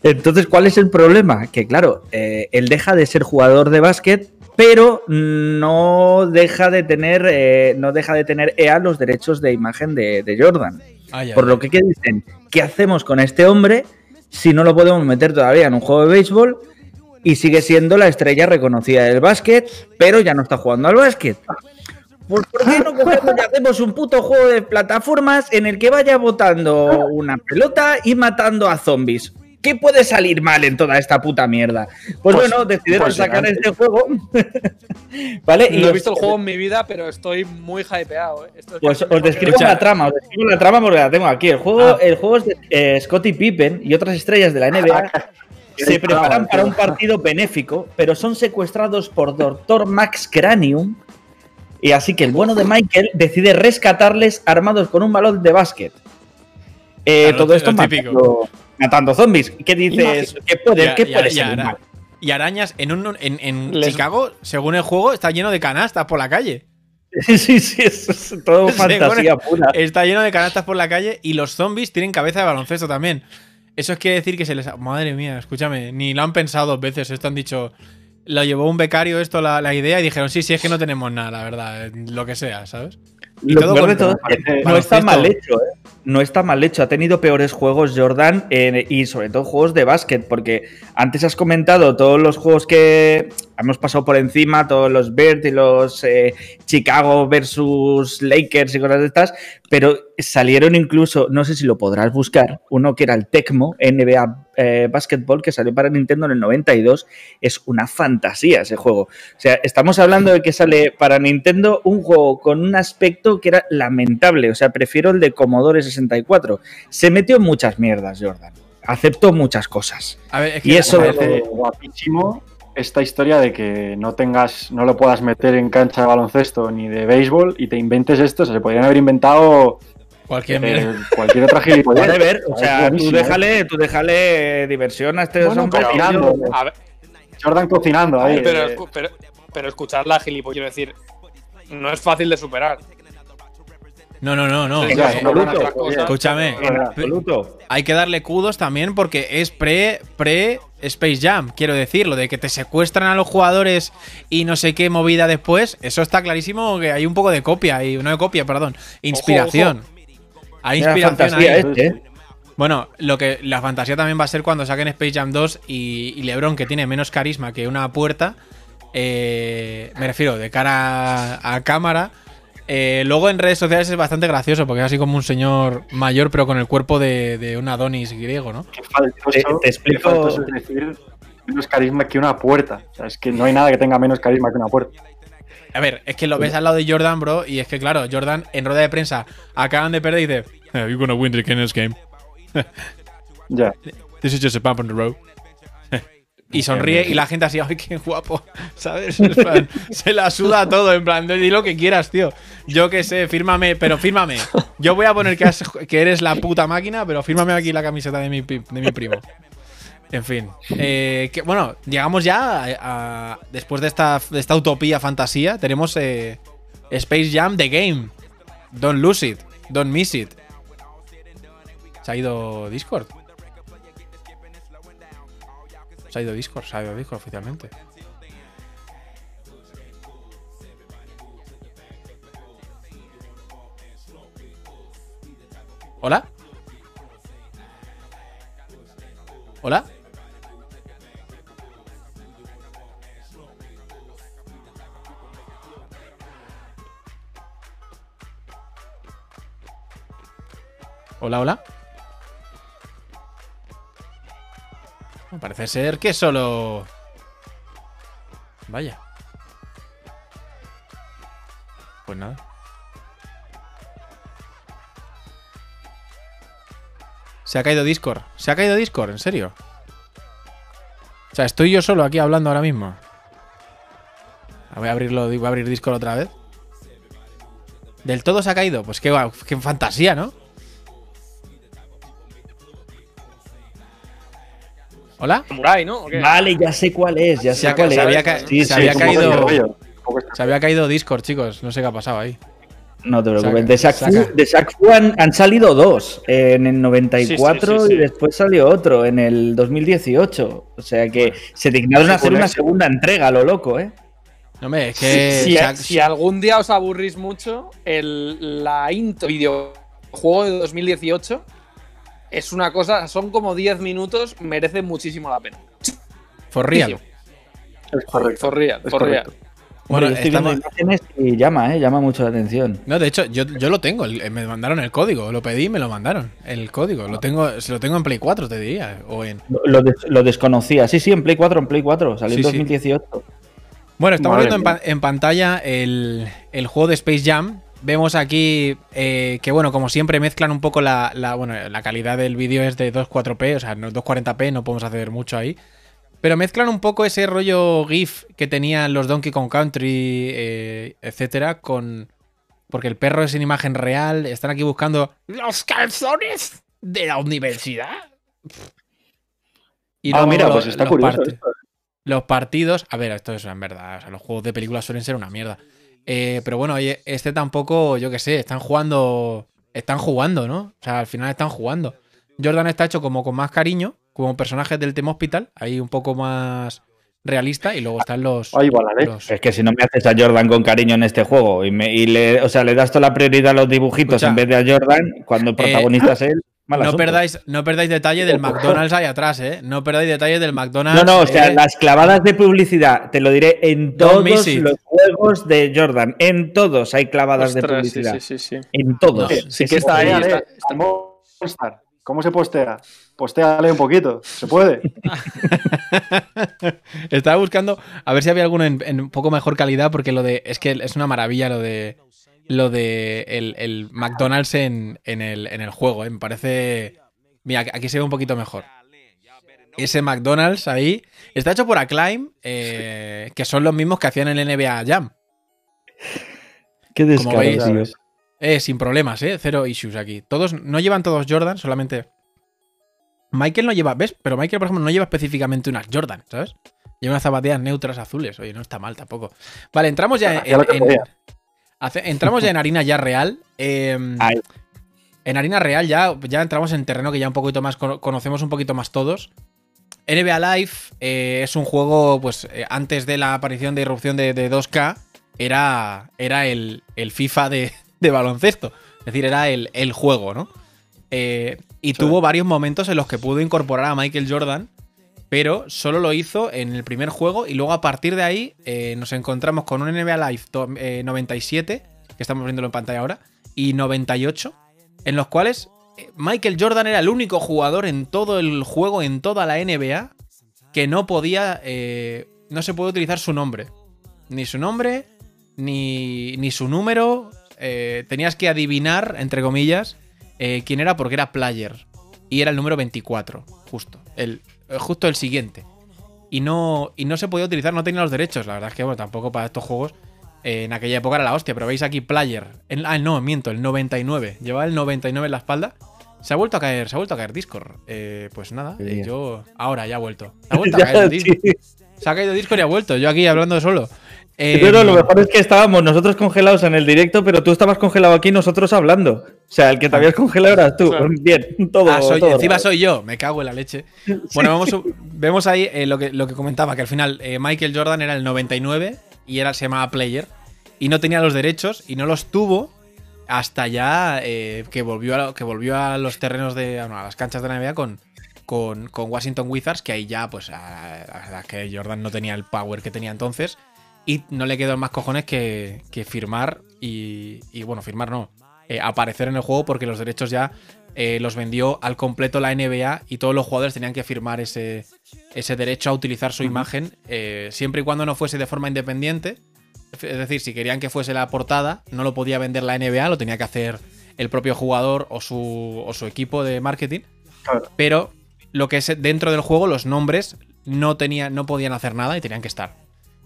Entonces, ¿cuál es el problema? Que claro, eh, él deja de ser jugador de básquet, pero no deja de tener, eh, no deja de tener EA los derechos de imagen de, de Jordan. Ay, Por lo que ¿qué dicen, ¿qué hacemos con este hombre si no lo podemos meter todavía en un juego de béisbol y sigue siendo la estrella reconocida del básquet, pero ya no está jugando al básquet? Pues ¿por qué no cogemos y hacemos un puto juego de plataformas en el que vaya botando una pelota y matando a zombies? ¿Qué puede salir mal en toda esta puta mierda? Pues, Pues- bueno, decidieron pues sacar este juego. ¿Vale? No he visto el juego en mi vida, pero estoy muy hypeado. ¿eh? Esto es Pues os describo la trama, os describo la trama porque la tengo aquí. El juego, Ah. el juego es de eh, Scottie Pippen y otras estrellas de la NBA. se preparan para un partido benéfico, pero son secuestrados por Dr. Max Cranium. Y así que el bueno de Michael decide rescatarles armados con un balón de básquet. Eh, Claro, todo esto matando, matando zombies. ¿Qué dices? ¿Qué puede, Ya, qué ya, puede ya, salir ara- mal? Y arañas en, un, en, en Les- Chicago, según el juego, está lleno de canastas por la calle. Sí, sí, sí, eso es todo fantasía pura. Está lleno de canastas por la calle y los zombies tienen cabeza de baloncesto también. Eso quiere decir que se les. ha- Madre mía, escúchame, ni lo han pensado dos veces. Esto han dicho. Lo llevó un becario esto la, la idea y dijeron, sí, sí, es que no tenemos nada, la verdad. Lo que sea, ¿sabes? Y Lo todo peor con- de todo no está mal hecho, ¿eh? No está mal hecho. Ha tenido peores juegos Jordan eh, y sobre todo juegos de básquet, porque antes has comentado todos los juegos que hemos pasado por encima, todos los Bird y los eh, Chicago versus Lakers y cosas de estas, pero salieron incluso, no sé si lo podrás buscar, uno que era el Tecmo NBA eh, Basketball que salió para Nintendo en el 92. Es una fantasía ese juego. O sea, estamos hablando de que sale para Nintendo un juego con un aspecto que era lamentable. O sea, prefiero el de Commodore 64. Se metió en muchas mierdas, Jordan. Aceptó muchas cosas. A ver, es Y eso- guapísimo esta historia de que no tengas, no lo puedas meter en cancha de baloncesto ni de béisbol y te inventes esto. O sea, se podrían haber inventado cualquier eh, cualquier otra gilipollez. Puede ver, o sea, tú ¿eh? déjale, tú déjale diversión a este Bueno, hombre. A ver, Jordan cocinando ahí. pero, eh, pero, pero escuchar la gilipollas, quiero decir, no es fácil de superar. No, no, no, no. Eh. Escúchame. absoluto. Hay que darle kudos también porque es pre, pre Space Jam, quiero decir, lo de que te secuestran a los jugadores y no sé qué movida después, eso está clarísimo que hay un poco de copia, y no de copia, perdón, inspiración. Hay inspiración fantasía ahí. este, ¿eh? Bueno, lo que la fantasía también va a ser cuando saquen Space Jam 2 y, y LeBron, que tiene menos carisma que una puerta, eh, me refiero de cara a, a cámara. Eh, luego en redes sociales es bastante gracioso porque es así como un señor mayor, pero con el cuerpo de, de un Adonis griego, ¿no? qué faltoso, Te- explico- faltoso es decir menos carisma que una puerta. O sea, es que no hay nada que tenga menos carisma que una puerta. A ver, es que lo ves al lado de Jordan, bro, y es que claro, Jordan en rueda de prensa acaban de perder y dice, "Eh, You're gonna win the game. Ya. This is just a bump on the road. Y sonríe y la gente así, ay, qué guapo, ¿sabes? Plan, se la suda todo, en plan, di lo que quieras, tío. Yo qué sé, fírmame, pero fírmame. Yo voy a poner que, has- que eres la puta máquina, pero fírmame aquí la camiseta de mi, pi- de mi primo. En fin. Eh, que, bueno, llegamos ya a, a- Después de esta, de esta utopía fantasía, tenemos eh, Space Jam The Game. Don't lose it. Don't miss it. Se ha ido Discord. Se ha ido Discord, se ha Discord oficialmente. ¿Hola? ¿Hola? Hola, hola. Parece ser que solo... Vaya. Pues nada. Se ha caído Discord. Se ha caído Discord, en serio. O sea, estoy yo solo aquí hablando ahora mismo. Voy a abrirlo, voy a abrir Discord otra vez. ¿Del todo se ha caído? Pues qué, qué fantasía, ¿no? ¿Hola? Vale, ya sé cuál es, ya Se sé ha- cuál se es. había ca- Sí, se sí, había caído- Se había caído Discord, chicos. No sé qué ha pasado ahí. No te preocupes. Saca, de Fu han, han salido dos. En el 94 Sí, sí, sí, sí. y después salió otro en el 2018. O sea que se dignaron a hacer una segunda entrega, a lo loco, ¿eh? No me, es que. si, Shaq- si algún día os aburrís mucho, el, la intro videojuego de 2018 es una cosa, son como 10 minutos, merece muchísimo la pena. For real. Es correcto. For real, Es for real. Bueno, Hombre, yo estoy viendo estamos- imágenes y llama, ¿eh? Llama mucho la atención. No, de hecho, yo, yo lo tengo. el- Me mandaron el código. Lo pedí y me lo mandaron. El código. Lo tengo, se lo tengo en Play 4, te diría. O en. Lo, lo des- lo desconocía. Sí, sí, en Play 4, en Play 4. Salió Sí, en sí. 2018. Bueno, estamos Madre viendo en, pa- en pantalla el, el juego de Space Jam. Vemos aquí eh, que, bueno, como siempre mezclan un poco la, la- bueno, la calidad del vídeo es de 2.4p, o sea, no es 240p, no podemos hacer mucho ahí. Pero mezclan un poco ese rollo GIF que tenían los Donkey Kong Country, eh, etcétera, con. Porque el perro es en imagen real. Están aquí buscando los calzones de la universidad. Y Ah, luego mira, pues está los curioso. esto. los partidos. A ver, esto es en verdad. O sea, los juegos de películas suelen ser una mierda. Eh, pero bueno, oye, este tampoco, yo qué sé, están jugando. Están jugando, ¿no? O sea, al final están jugando. Jordan está hecho como con más cariño, como personajes del tema hospital, ahí un poco más realista, y luego están los. Ley. los- Es que si no me haces a Jordan con cariño en este juego y, me, y le, o sea, le das toda la prioridad a los dibujitos Escucha. en vez de a Jordan, cuando el protagonista es él, mal no asunto. perdáis, no perdáis detalle del McDonald's ahí atrás, ¿eh? No perdáis detalle del McDonald's. No, no, o sea, eh, las clavadas de publicidad, te lo diré en todos los juegos de Jordan. En todos hay clavadas de Ostras, publicidad. sí, sí, sí. En todos. No, Es sí que está ahí, Monster. ¿Cómo se postea? Postéale un poquito. ¿Se puede? Estaba buscando a ver si había alguno en, en un poco mejor calidad, porque lo de. Es que es una maravilla lo de. Lo de el, el McDonald's en, en el, en el juego, ¿eh? Me parece. Mira, aquí se ve un poquito mejor. Ese McDonald's ahí. Está hecho por Acclaim, eh, que son los mismos que hacían el NBA Jam. Qué descaro, veis. Eh, sin problemas, ¿eh? Cero issues aquí. Todos, no llevan todos Jordan, solamente. Michael no lleva, ¿ves? Pero Michael, por ejemplo, no lleva específicamente unas Jordan, ¿sabes? Lleva unas zapatillas neutras azules. Oye, no está mal tampoco. Vale, entramos ya en. Hace- entramos ya en harina ya real. Eh, Ay. en harina real ya, ya entramos en terreno que ya un poquito más cono- conocemos un poquito más todos. NBA Live eh, es un juego, pues, eh, antes de la aparición de irrupción de, de 2K, era, era el, el FIFA de, de baloncesto. Es decir, era el, el juego, ¿no? Eh, y tuvo varios momentos en los que pudo incorporar a Michael Jordan, pero solo lo hizo en el primer juego y luego a partir de ahí eh, nos encontramos con un NBA Live to- eh, 97, que estamos viéndolo en pantalla ahora, y 98, en los cuales eh, Michael Jordan era el único jugador en todo el juego, en toda la NBA, que no podía, no se puede utilizar su nombre. Ni su nombre, ni, ni su número. tenías que adivinar, entre comillas, quién era porque era player. Y era el número 24, justo. El, justo el siguiente. Y no, y no se podía utilizar, no tenía los derechos. La verdad es que, bueno, tampoco para estos juegos. eh, en aquella época era la hostia, pero veis aquí player. En- ah, no, miento, el 99. Llevaba el 99 en la espalda. Se ha vuelto a caer, se ha vuelto a caer Discord. Eh, pues nada, eh, yo. Ahora ya ha vuelto. Ha vuelto a caer Discord. Se ha caído Discord y ha vuelto. Yo aquí hablando solo. Eh, Pero lo mejor es que estábamos nosotros congelados en el directo, pero tú estabas congelado aquí nosotros hablando. O sea, el que te habías congelado eras tú. Claro. Bien, todo. ah, soy- todo encima raro. soy yo, me cago en la leche. Bueno, vamos, vemos ahí eh, lo, que, lo que comentaba, que al final eh, Michael Jordan era el 99 y era, se llamaba Player y no tenía los derechos y no los tuvo hasta ya eh, que, volvió a, que volvió a los terrenos de a las canchas de la NBA con, con, con Washington Wizards, que ahí ya, pues, a- la verdad es que Jordan no tenía el power que tenía entonces y no le quedó más cojones que, que firmar y, y, bueno, firmar no, eh, aparecer en el juego porque los derechos ya eh, los vendió al completo la NBA y todos los jugadores tenían que firmar ese, ese derecho a utilizar su imagen eh, siempre y cuando no fuese de forma independiente. Es decir, si querían que fuese la portada, no lo podía vender la NBA, lo tenía que hacer el propio jugador o su, o su equipo de marketing. Claro. Pero lo que es dentro del juego, los nombres no, tenían, no podían hacer nada y tenían que estar.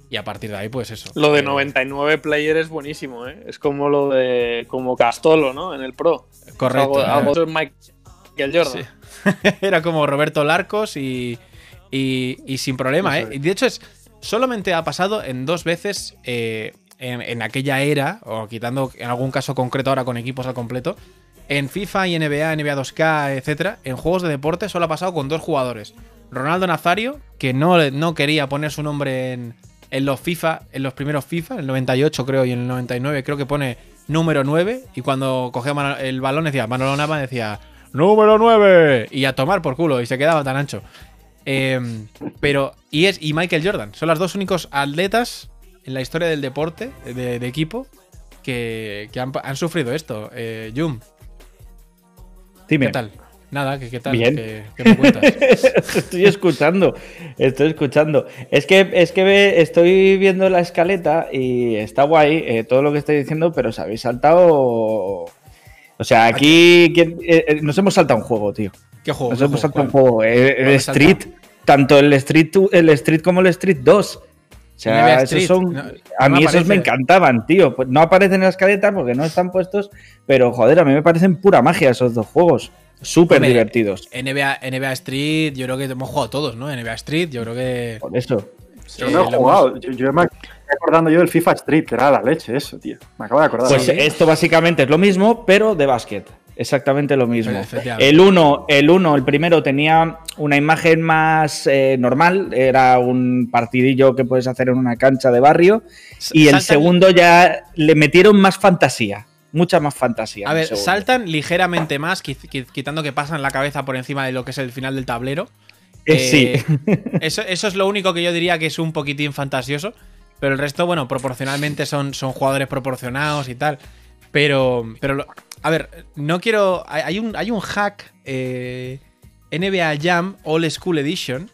Y a partir de ahí, pues eso. Lo de Eh, 99 player es buenísimo, ¿eh? Es como lo de. como Castolo, ¿no? En el Pro. Correcto. Algo, algo de Michael Jordan. Sí. Era como Roberto Larcos y, y, y sin problema, ¿eh? Y De hecho, es, solamente ha pasado en dos veces eh, en, en aquella era, o quitando en algún caso concreto ahora con equipos al completo, en FIFA y NBA, NBA 2K, etcétera, en juegos de deporte solo ha pasado con dos jugadores. Ronaldo Nazario, que no, no quería poner su nombre en, en los FIFA, en los primeros FIFA, en el 98 creo y en el 99 creo que pone número 9 y cuando cogía el balón decía Manolo Nava decía número 9 y a tomar por culo y se quedaba tan ancho. Eh, pero y es y Michael Jordan son los dos únicos atletas en la historia del deporte de, de equipo que, que han, han sufrido esto. Eh, Jum, Dime. ¿qué tal? Nada, ¿qué, qué tal? Bien. ¿Qué, qué me cuentas? estoy escuchando, estoy escuchando. Es que, es que estoy viendo la escaleta y está guay eh, todo lo que estoy diciendo, pero os habéis saltado. O sea, aquí ¿quién- eh, eh, nos hemos saltado un juego, tío. ¿Qué juego? Nos ¿Qué hemos juego? saltado un juego. eh, ¿Cuál el? Street, tanto el Street, el Street como el Street 2. O sea, esos son, no- a mí esos me encantaban, tío. Pues no aparecen en la escaleta porque no están puestos, pero joder, a mí me parecen pura magia esos dos juegos. Súper divertidos. NBA, NBA Street, yo creo que hemos jugado todos, ¿no? NBA Street, yo creo que. Por eso. Yo no he hemos- jugado. Yo, yo me estoy acordando yo del FIFA Street, que era la leche eso, tío. Me acabo de acordar. Pues esto básicamente es lo mismo, pero de básquet. Exactamente lo mismo. Efectivamente. El 1, el uno, el primero tenía una imagen más eh, normal, era un partidillo que puedes hacer en una cancha de barrio. Y el segundo ya le metieron más fantasía, mucha más fantasía. A ver, saltan ligeramente más, quitando que pasan la cabeza por encima de lo que es el final del tablero. Eh, sí. eso, eso es lo único que yo diría que es un poquitín fantasioso. Pero el resto, bueno, proporcionalmente son, son jugadores proporcionados y tal. Pero, pero lo- a ver, no quiero. Hay hay un, hay un hack eh, NBA Jam All School Edition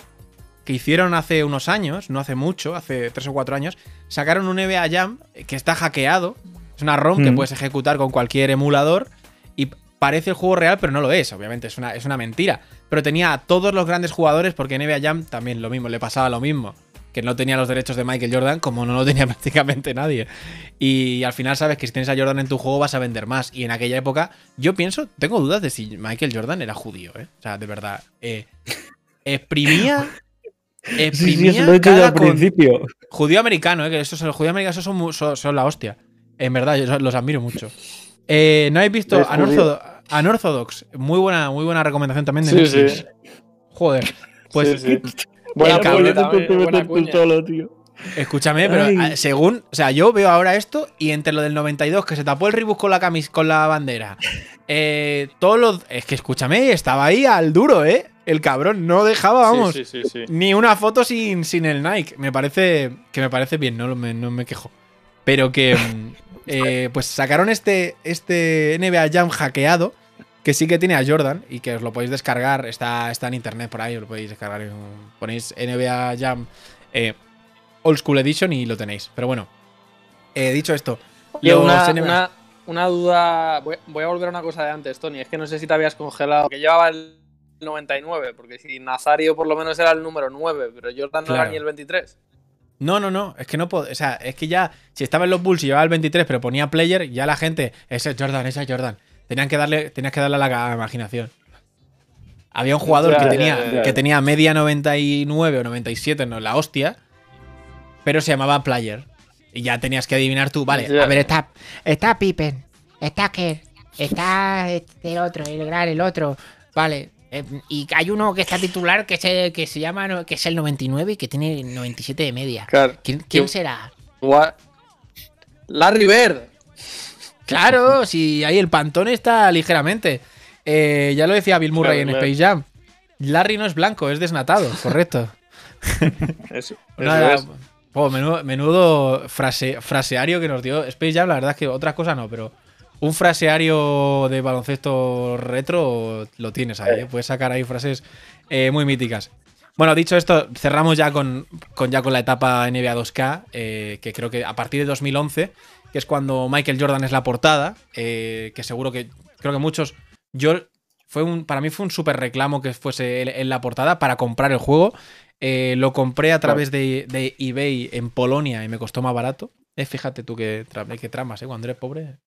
que hicieron hace unos años, no hace mucho, hace tres o cuatro años. Sacaron un NBA Jam que está hackeado. Es una ROM que Mm. puedes ejecutar con cualquier emulador. Y parece el juego real, pero no lo es, obviamente, es una, es una mentira. Pero tenía a todos los grandes jugadores, porque NBA Jam también lo mismo, le pasaba lo mismo. Que no tenía los derechos de Michael Jordan, como no lo tenía prácticamente nadie. Y al final sabes que si tienes a Jordan en tu juego vas a vender más. Y en aquella época, yo pienso, tengo dudas de si Michael Jordan era judío, ¿eh? O sea, de verdad. eh, exprimía. Sí, Exprimía sí, eso lo he dicho yo cada al con- principio. Judío americano, ¿eh? que esos, los judíos americanos son, son la hostia. En verdad, yo los admiro mucho. Eh, ¿No habéis visto. Unorthodox? Unorthodox? Muy buena, muy buena recomendación también de Sí, Netflix. sí. Joder. Pues Sí, sí. Buena escúchame, pero Ay. ah, según. O sea, yo veo ahora esto y entre lo del 92, que se tapó el ribus con la camis, con la bandera. Eh, todos los. Es que escúchame, estaba ahí al duro, ¿eh? El cabrón no dejaba, vamos. Sí, sí, sí, sí. Ni una foto sin, sin el Nike. Me parece que me parece bien, no, me, no me quejo. Pero que mm, eh, pues sacaron este, este NBA Jam hackeado que sí que tiene a Jordan y que os lo podéis descargar. Está, está en internet por ahí, os lo podéis descargar. ponéis NBA Jam eh, Old School Edition y lo tenéis. Pero bueno, eh, dicho esto, los una, NBA una- una duda. Voy, voy a volver a una cosa de antes, Tony. Es que no sé si te habías congelado. Que llevaba el 99, porque si Nazario por lo menos era el número 9, pero Jordan no Claro. era ni el 23. No, no, no, es que no puedo. O sea, es que ya, si estaba en los Bulls y llevaba el 23, pero ponía player, ya la gente, ese es Jordan, ese es Jordan. Tenían que darle, tenías que darle a la imaginación. Había un jugador que, tenía, que tenía media 99 o 97, no, la hostia, pero se llamaba player. Y ya tenías que adivinar tú, vale, Ya. a ver, Está, está Pippen, está Kerr, está este, el otro, el gran, el otro. Vale. Eh, y hay uno que está titular que se, que se llama, no- que es el 99 y que tiene 97 de media. Claro. ¿Quién, quién Yo- será? Gua- Larry Bird. Claro, si ahí el pantón está ligeramente. Eh, ya lo decía Bill Murray Claro, en claro. Space Jam. Larry no es blanco, es desnatado, correcto. Eso, Nada, eso es. oh, menudo, menudo frase, fraseario que nos dio Space Jam, la verdad es que otras cosas no, pero un fraseario de baloncesto retro lo tienes ahí, ¿eh? puedes sacar ahí frases eh, muy míticas. Bueno, dicho esto, cerramos ya con, ya con la etapa NBA 2K, eh, que creo que a partir de 2011, que es cuando Michael Jordan es la portada, eh, que seguro que creo que muchos, yo fue un, para mí fue un súper reclamo que fuese en la portada para comprar el juego. Lo compré a través de, eBay en Polonia y me costó más barato. Fíjate tú tra- que tramas, ¿eh? Cuando eres pobre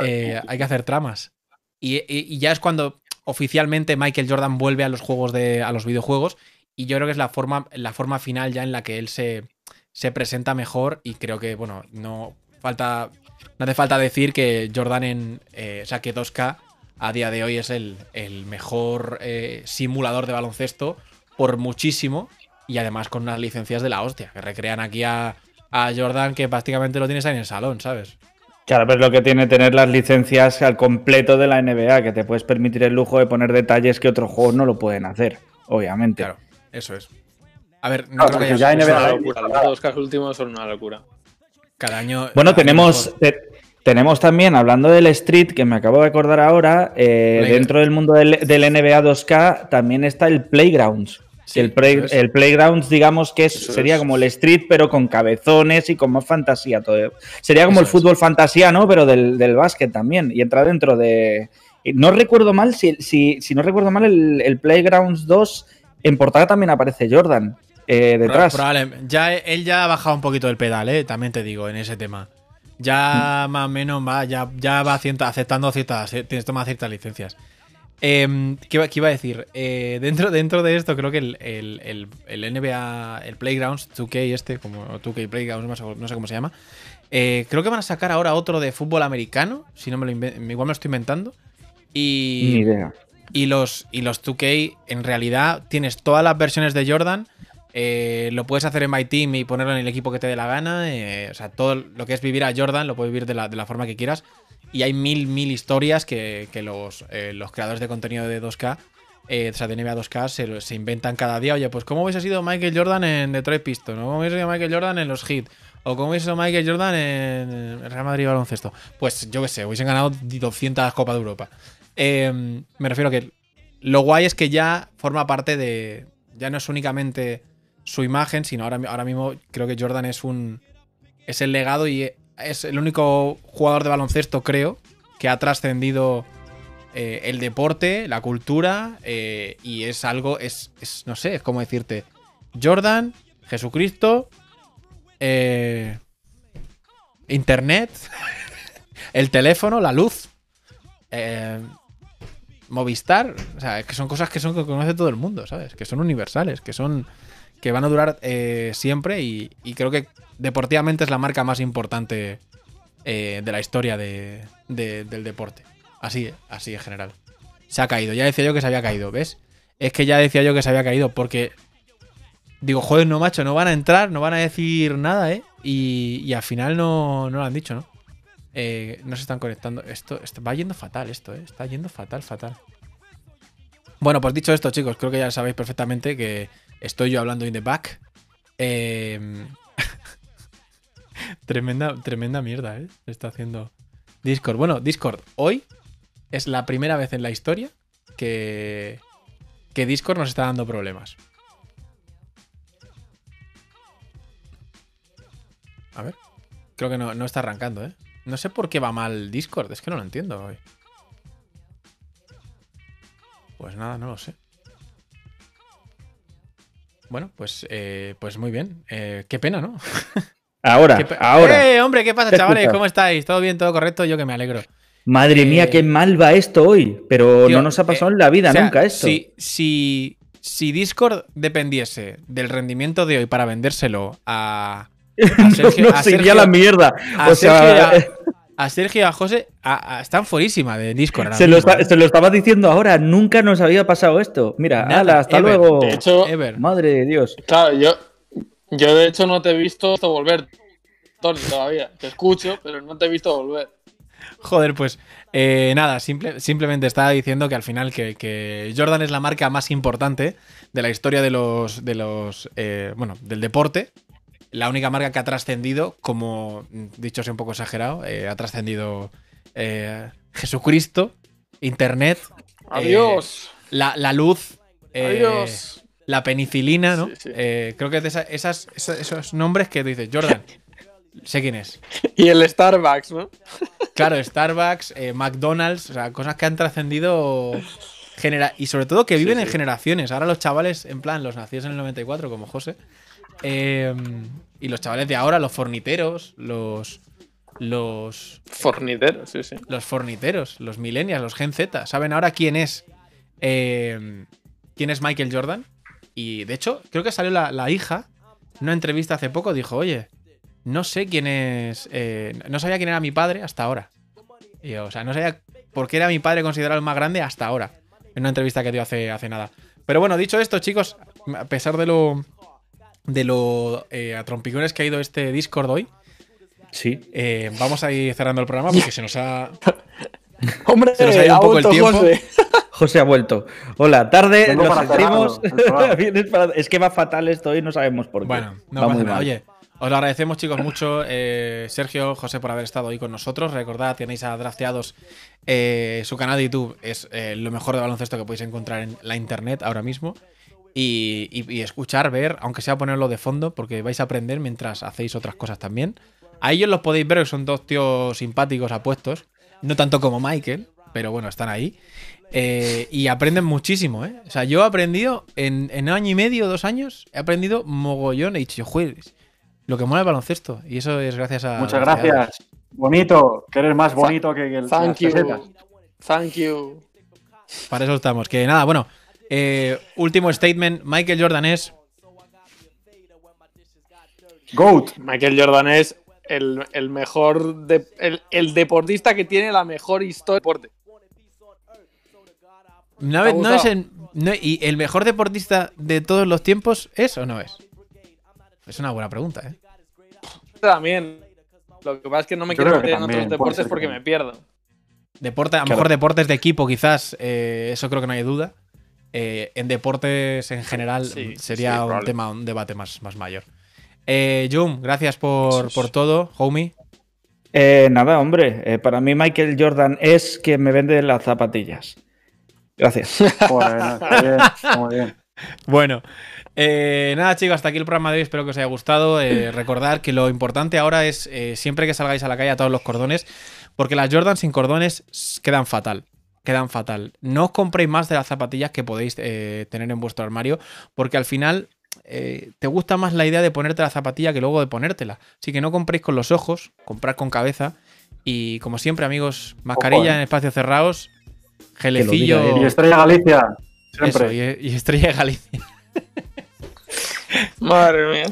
eh, hay que hacer tramas. Y, y- y ya es cuando oficialmente Michael Jordan vuelve a los juegos de. a los videojuegos. Y yo creo que es la forma, la forma final ya en la que él se, se presenta mejor. Y creo que, bueno, no falta. No hace falta decir que Jordan en. eh, o sea, que 2K a día de hoy es el, el mejor eh, simulador de baloncesto por muchísimo. Y además con unas licencias de la hostia. Que recrean aquí a, a Jordan que prácticamente lo tienes ahí en el salón, ¿sabes? Claro, pero es lo que tiene tener las licencias al completo de la NBA, que te puedes permitir el lujo de poner detalles que otros juegos no lo pueden hacer, obviamente. Claro, eso es. A ver, no creo que ya Es una NBA locura. Los dos casos últimos son una locura. cada año. Bueno, cada tenemos, tenemos también, hablando del Street, que me acabo de acordar ahora, eh, dentro del mundo del, del NBA 2K también está el Playgrounds. Sí, el, play- es. el Playgrounds, digamos que es- sería es. como el Street, pero con cabezones y con más fantasía. Todo. Sería como Eso el es. fútbol fantasía, ¿no? Pero del, del básquet también. Y entra dentro de. No recuerdo mal, si, si, si no recuerdo mal, el, el Playgrounds 2 en portada también aparece Jordan eh, detrás. Probable- ya, él ya ha bajado un poquito el pedal, ¿eh? También te digo, en ese tema. Ya Mm. más o menos va, ya, ya va aceptando ciertas, eh, tienes toma ciertas licencias. Em, ¿qué, iba- qué iba a decir? Eh, dentro, dentro de esto, creo que el, el- el- el NBA, el Playgrounds 2K este, como 2K Playgrounds, no sé, cómo se llama. eh, creo que van a sacar ahora otro de fútbol americano, si no me lo igual me lo estoy inventando. Y, Ni idea. y los, y los 2K, en realidad, tienes todas las versiones de Jordan. eh, lo puedes hacer en My Team y ponerlo en el equipo que te dé la gana. eh, o sea, todo lo que es vivir a Jordan lo puedes vivir de la, de la forma que quieras. Y hay mil, mil historias que, que los, eh, los creadores de contenido de 2K, eh, de NBA 2K, se, se inventan cada día. Oye, pues ¿cómo hubiese sido Michael Jordan en Detroit Pistons? ¿O cómo hubiese sido Michael Jordan en los Heat? ¿O cómo hubiese sido Michael Jordan en Real Madrid Baloncesto? Pues yo qué sé, hubiesen ganado 200 Copas de Europa. Eh, me refiero a que lo guay es que ya forma parte de. Ya no es únicamente su imagen, sino ahora, ahora mismo creo que Jordan es un. Es el legado y es el único jugador de baloncesto, creo, que ha trascendido eh, el deporte, la cultura, eh, y es algo. Es, es, no sé, es como decirte. Jordan, Jesucristo, eh, Internet, el teléfono, la luz. Movistar, o sea, que son cosas que son que conoce todo el mundo, ¿sabes? Que son universales, que son que van a durar siempre y creo que deportivamente es la marca más importante eh, de la historia de- de- del deporte. Así, así en general. Se ha caído. Ya decía yo que se había caído, ¿ves? Es que ya decía yo que se había caído porque digo, joder, no macho, no van a entrar, no van a decir nada, ¿eh? Y, y al final no, no lo han dicho, ¿no? Eh, no se están conectando. Esto, esto va yendo fatal, esto, ¿eh? Está yendo fatal, fatal. Bueno, pues dicho esto, chicos, creo que ya sabéis perfectamente que estoy yo hablando in the back. Eh, tremenda, tremenda mierda, ¿eh? Está haciendo Discord. Bueno, Discord, hoy es la primera vez en la historia que, que Discord nos está dando problemas. A ver. Creo que no, no está arrancando, ¿eh? No sé por qué va mal Discord, es que no lo entiendo hoy. Pues nada, no lo sé. Bueno, pues, eh, pues muy bien. Eh, qué pena, ¿no? Ahora, ahora. ¡Eh, hombre! ¿Qué pasa, ¿Qué chavales? escuchas? ¿Cómo estáis? ¿Todo bien? ¿Todo correcto? Yo que me alegro. Madre Eh, mía, qué mal va esto hoy. Pero Tío, no nos ha pasado eh, en la vida o sea, nunca esto. Si, si, si Discord dependiese del rendimiento de hoy para vendérselo a, A Sergio, no a se iría Sergio- a la mierda. a o sea, Sergio y a, a Sergio y a José a- a- están fuerísima de Discord. se lo, está- ¿eh? se lo estaba diciendo ahora. Nunca nos había pasado esto. Mira, Nada, ala, hasta ever. luego. De hecho, Ever. Madre de Dios. claro, yo, yo de hecho no te he visto volver, Tony, todavía. Te escucho, pero no te he visto volver. Joder, pues eh, nada, simple- simplemente estaba diciendo que al final que, que Jordan es la marca más importante de la historia de los, de los eh, bueno, del deporte. La única marca que ha trascendido, como dicho sea un poco exagerado, eh, ha trascendido eh, Jesucristo, Internet, Adiós. la, la luz, eh, Adiós. La penicilina, ¿no? Sí, sí. Eh, creo que es de esa- esas, esas- esos nombres que dices, Jordan, sé quién es. Y el Starbucks, ¿no? Claro, Starbucks, eh, McDonald's, o sea, cosas que han trascendido genera y sobre todo que viven en generaciones. Ahora los chavales, en plan, los nacidos en el 94, como José, eh, y los chavales de ahora, los forniteros, los los Fornitero, sí, sí. los forniteros, los millennials, los Gen Z, saben ahora quién es eh, quién es Michael Jordan. Y de hecho, creo que salió la, la hija en una entrevista hace poco, dijo, oye, no sé quién es, eh, no sabía quién era mi padre hasta ahora. Y yo, o sea, no sabía por qué era mi padre considerado el más grande hasta ahora. En una entrevista que dio hace, hace nada. Pero bueno, dicho esto, chicos, a pesar de lo de lo eh, a trompicones que ha ido este Discord hoy, Sí. eh, vamos a ir cerrando el programa porque se nos ha, Hombre, Se nos ha ido un ha poco el tiempo. José. José ha vuelto. Hola, tarde, para sentimos. Es que va fatal esto y no sabemos por qué. Bueno, no Va pasa muy nada. mal. Oye, os lo agradecemos, chicos, mucho. eh, Sergio, José, por haber estado hoy con nosotros. Recordad, tenéis a Drafteados. eh, su canal de YouTube es eh, lo mejor de baloncesto que podéis encontrar en la internet ahora mismo. Y, y- y escuchar, ver, aunque sea ponerlo de fondo, porque vais a aprender mientras hacéis otras cosas también. A ellos los podéis ver, que son dos tíos simpáticos, apuestos. No tanto como Michael, pero bueno, están ahí. Eh, y aprenden muchísimo, ¿eh? O sea, yo he aprendido en, en año y medio, dos años, he aprendido mogollón. He dicho, joder, lo que mola el baloncesto. Y eso es gracias a. Muchas gracias. Bonito, que eres más bonito que el Thank you. Thank you. Para eso estamos. Que nada, bueno. eh, último statement. Michael Jordan es. Goat. Michael Jordan es el, el mejor. de- el, el deportista que tiene la mejor historia deporte. No, ¿Te ha no es el, no- ¿Y el mejor deportista de todos los tiempos es o no es? Es una buena pregunta, ¿eh? También. Lo que pasa es que no me Yo quiero meter en otros deportes porque que- me pierdo. Deporte, a lo Claro. mejor deportes de equipo, quizás. eh, eso creo que no hay duda. Eh, en deportes en general Sí, sería sí, un probable. tema, un debate más, más mayor. Eh, Jum, gracias por, por todo, homie. Eh, nada, hombre. eh, para mí, Michael Jordan es que me vende las zapatillas. Gracias. Bien, muy bien. Bueno, eh, nada chicos, hasta aquí el programa de hoy, espero que os haya gustado. Eh, recordar que lo importante ahora es eh, siempre que salgáis a la calle a todos los cordones, porque las Jordan sin cordones quedan fatal. Quedan fatal. No os compréis más de las zapatillas que podéis eh, tener en vuestro armario, porque al final eh, te gusta más la idea de ponerte la zapatilla que luego de ponértela. Así que no compréis con los ojos, comprad con cabeza. Y como siempre, amigos, mascarilla Ojo, eh. en espacios cerrados, gelecillo. Y Estrella Galicia. eso, Siempre. y, y estrella Galicia. Madre mía.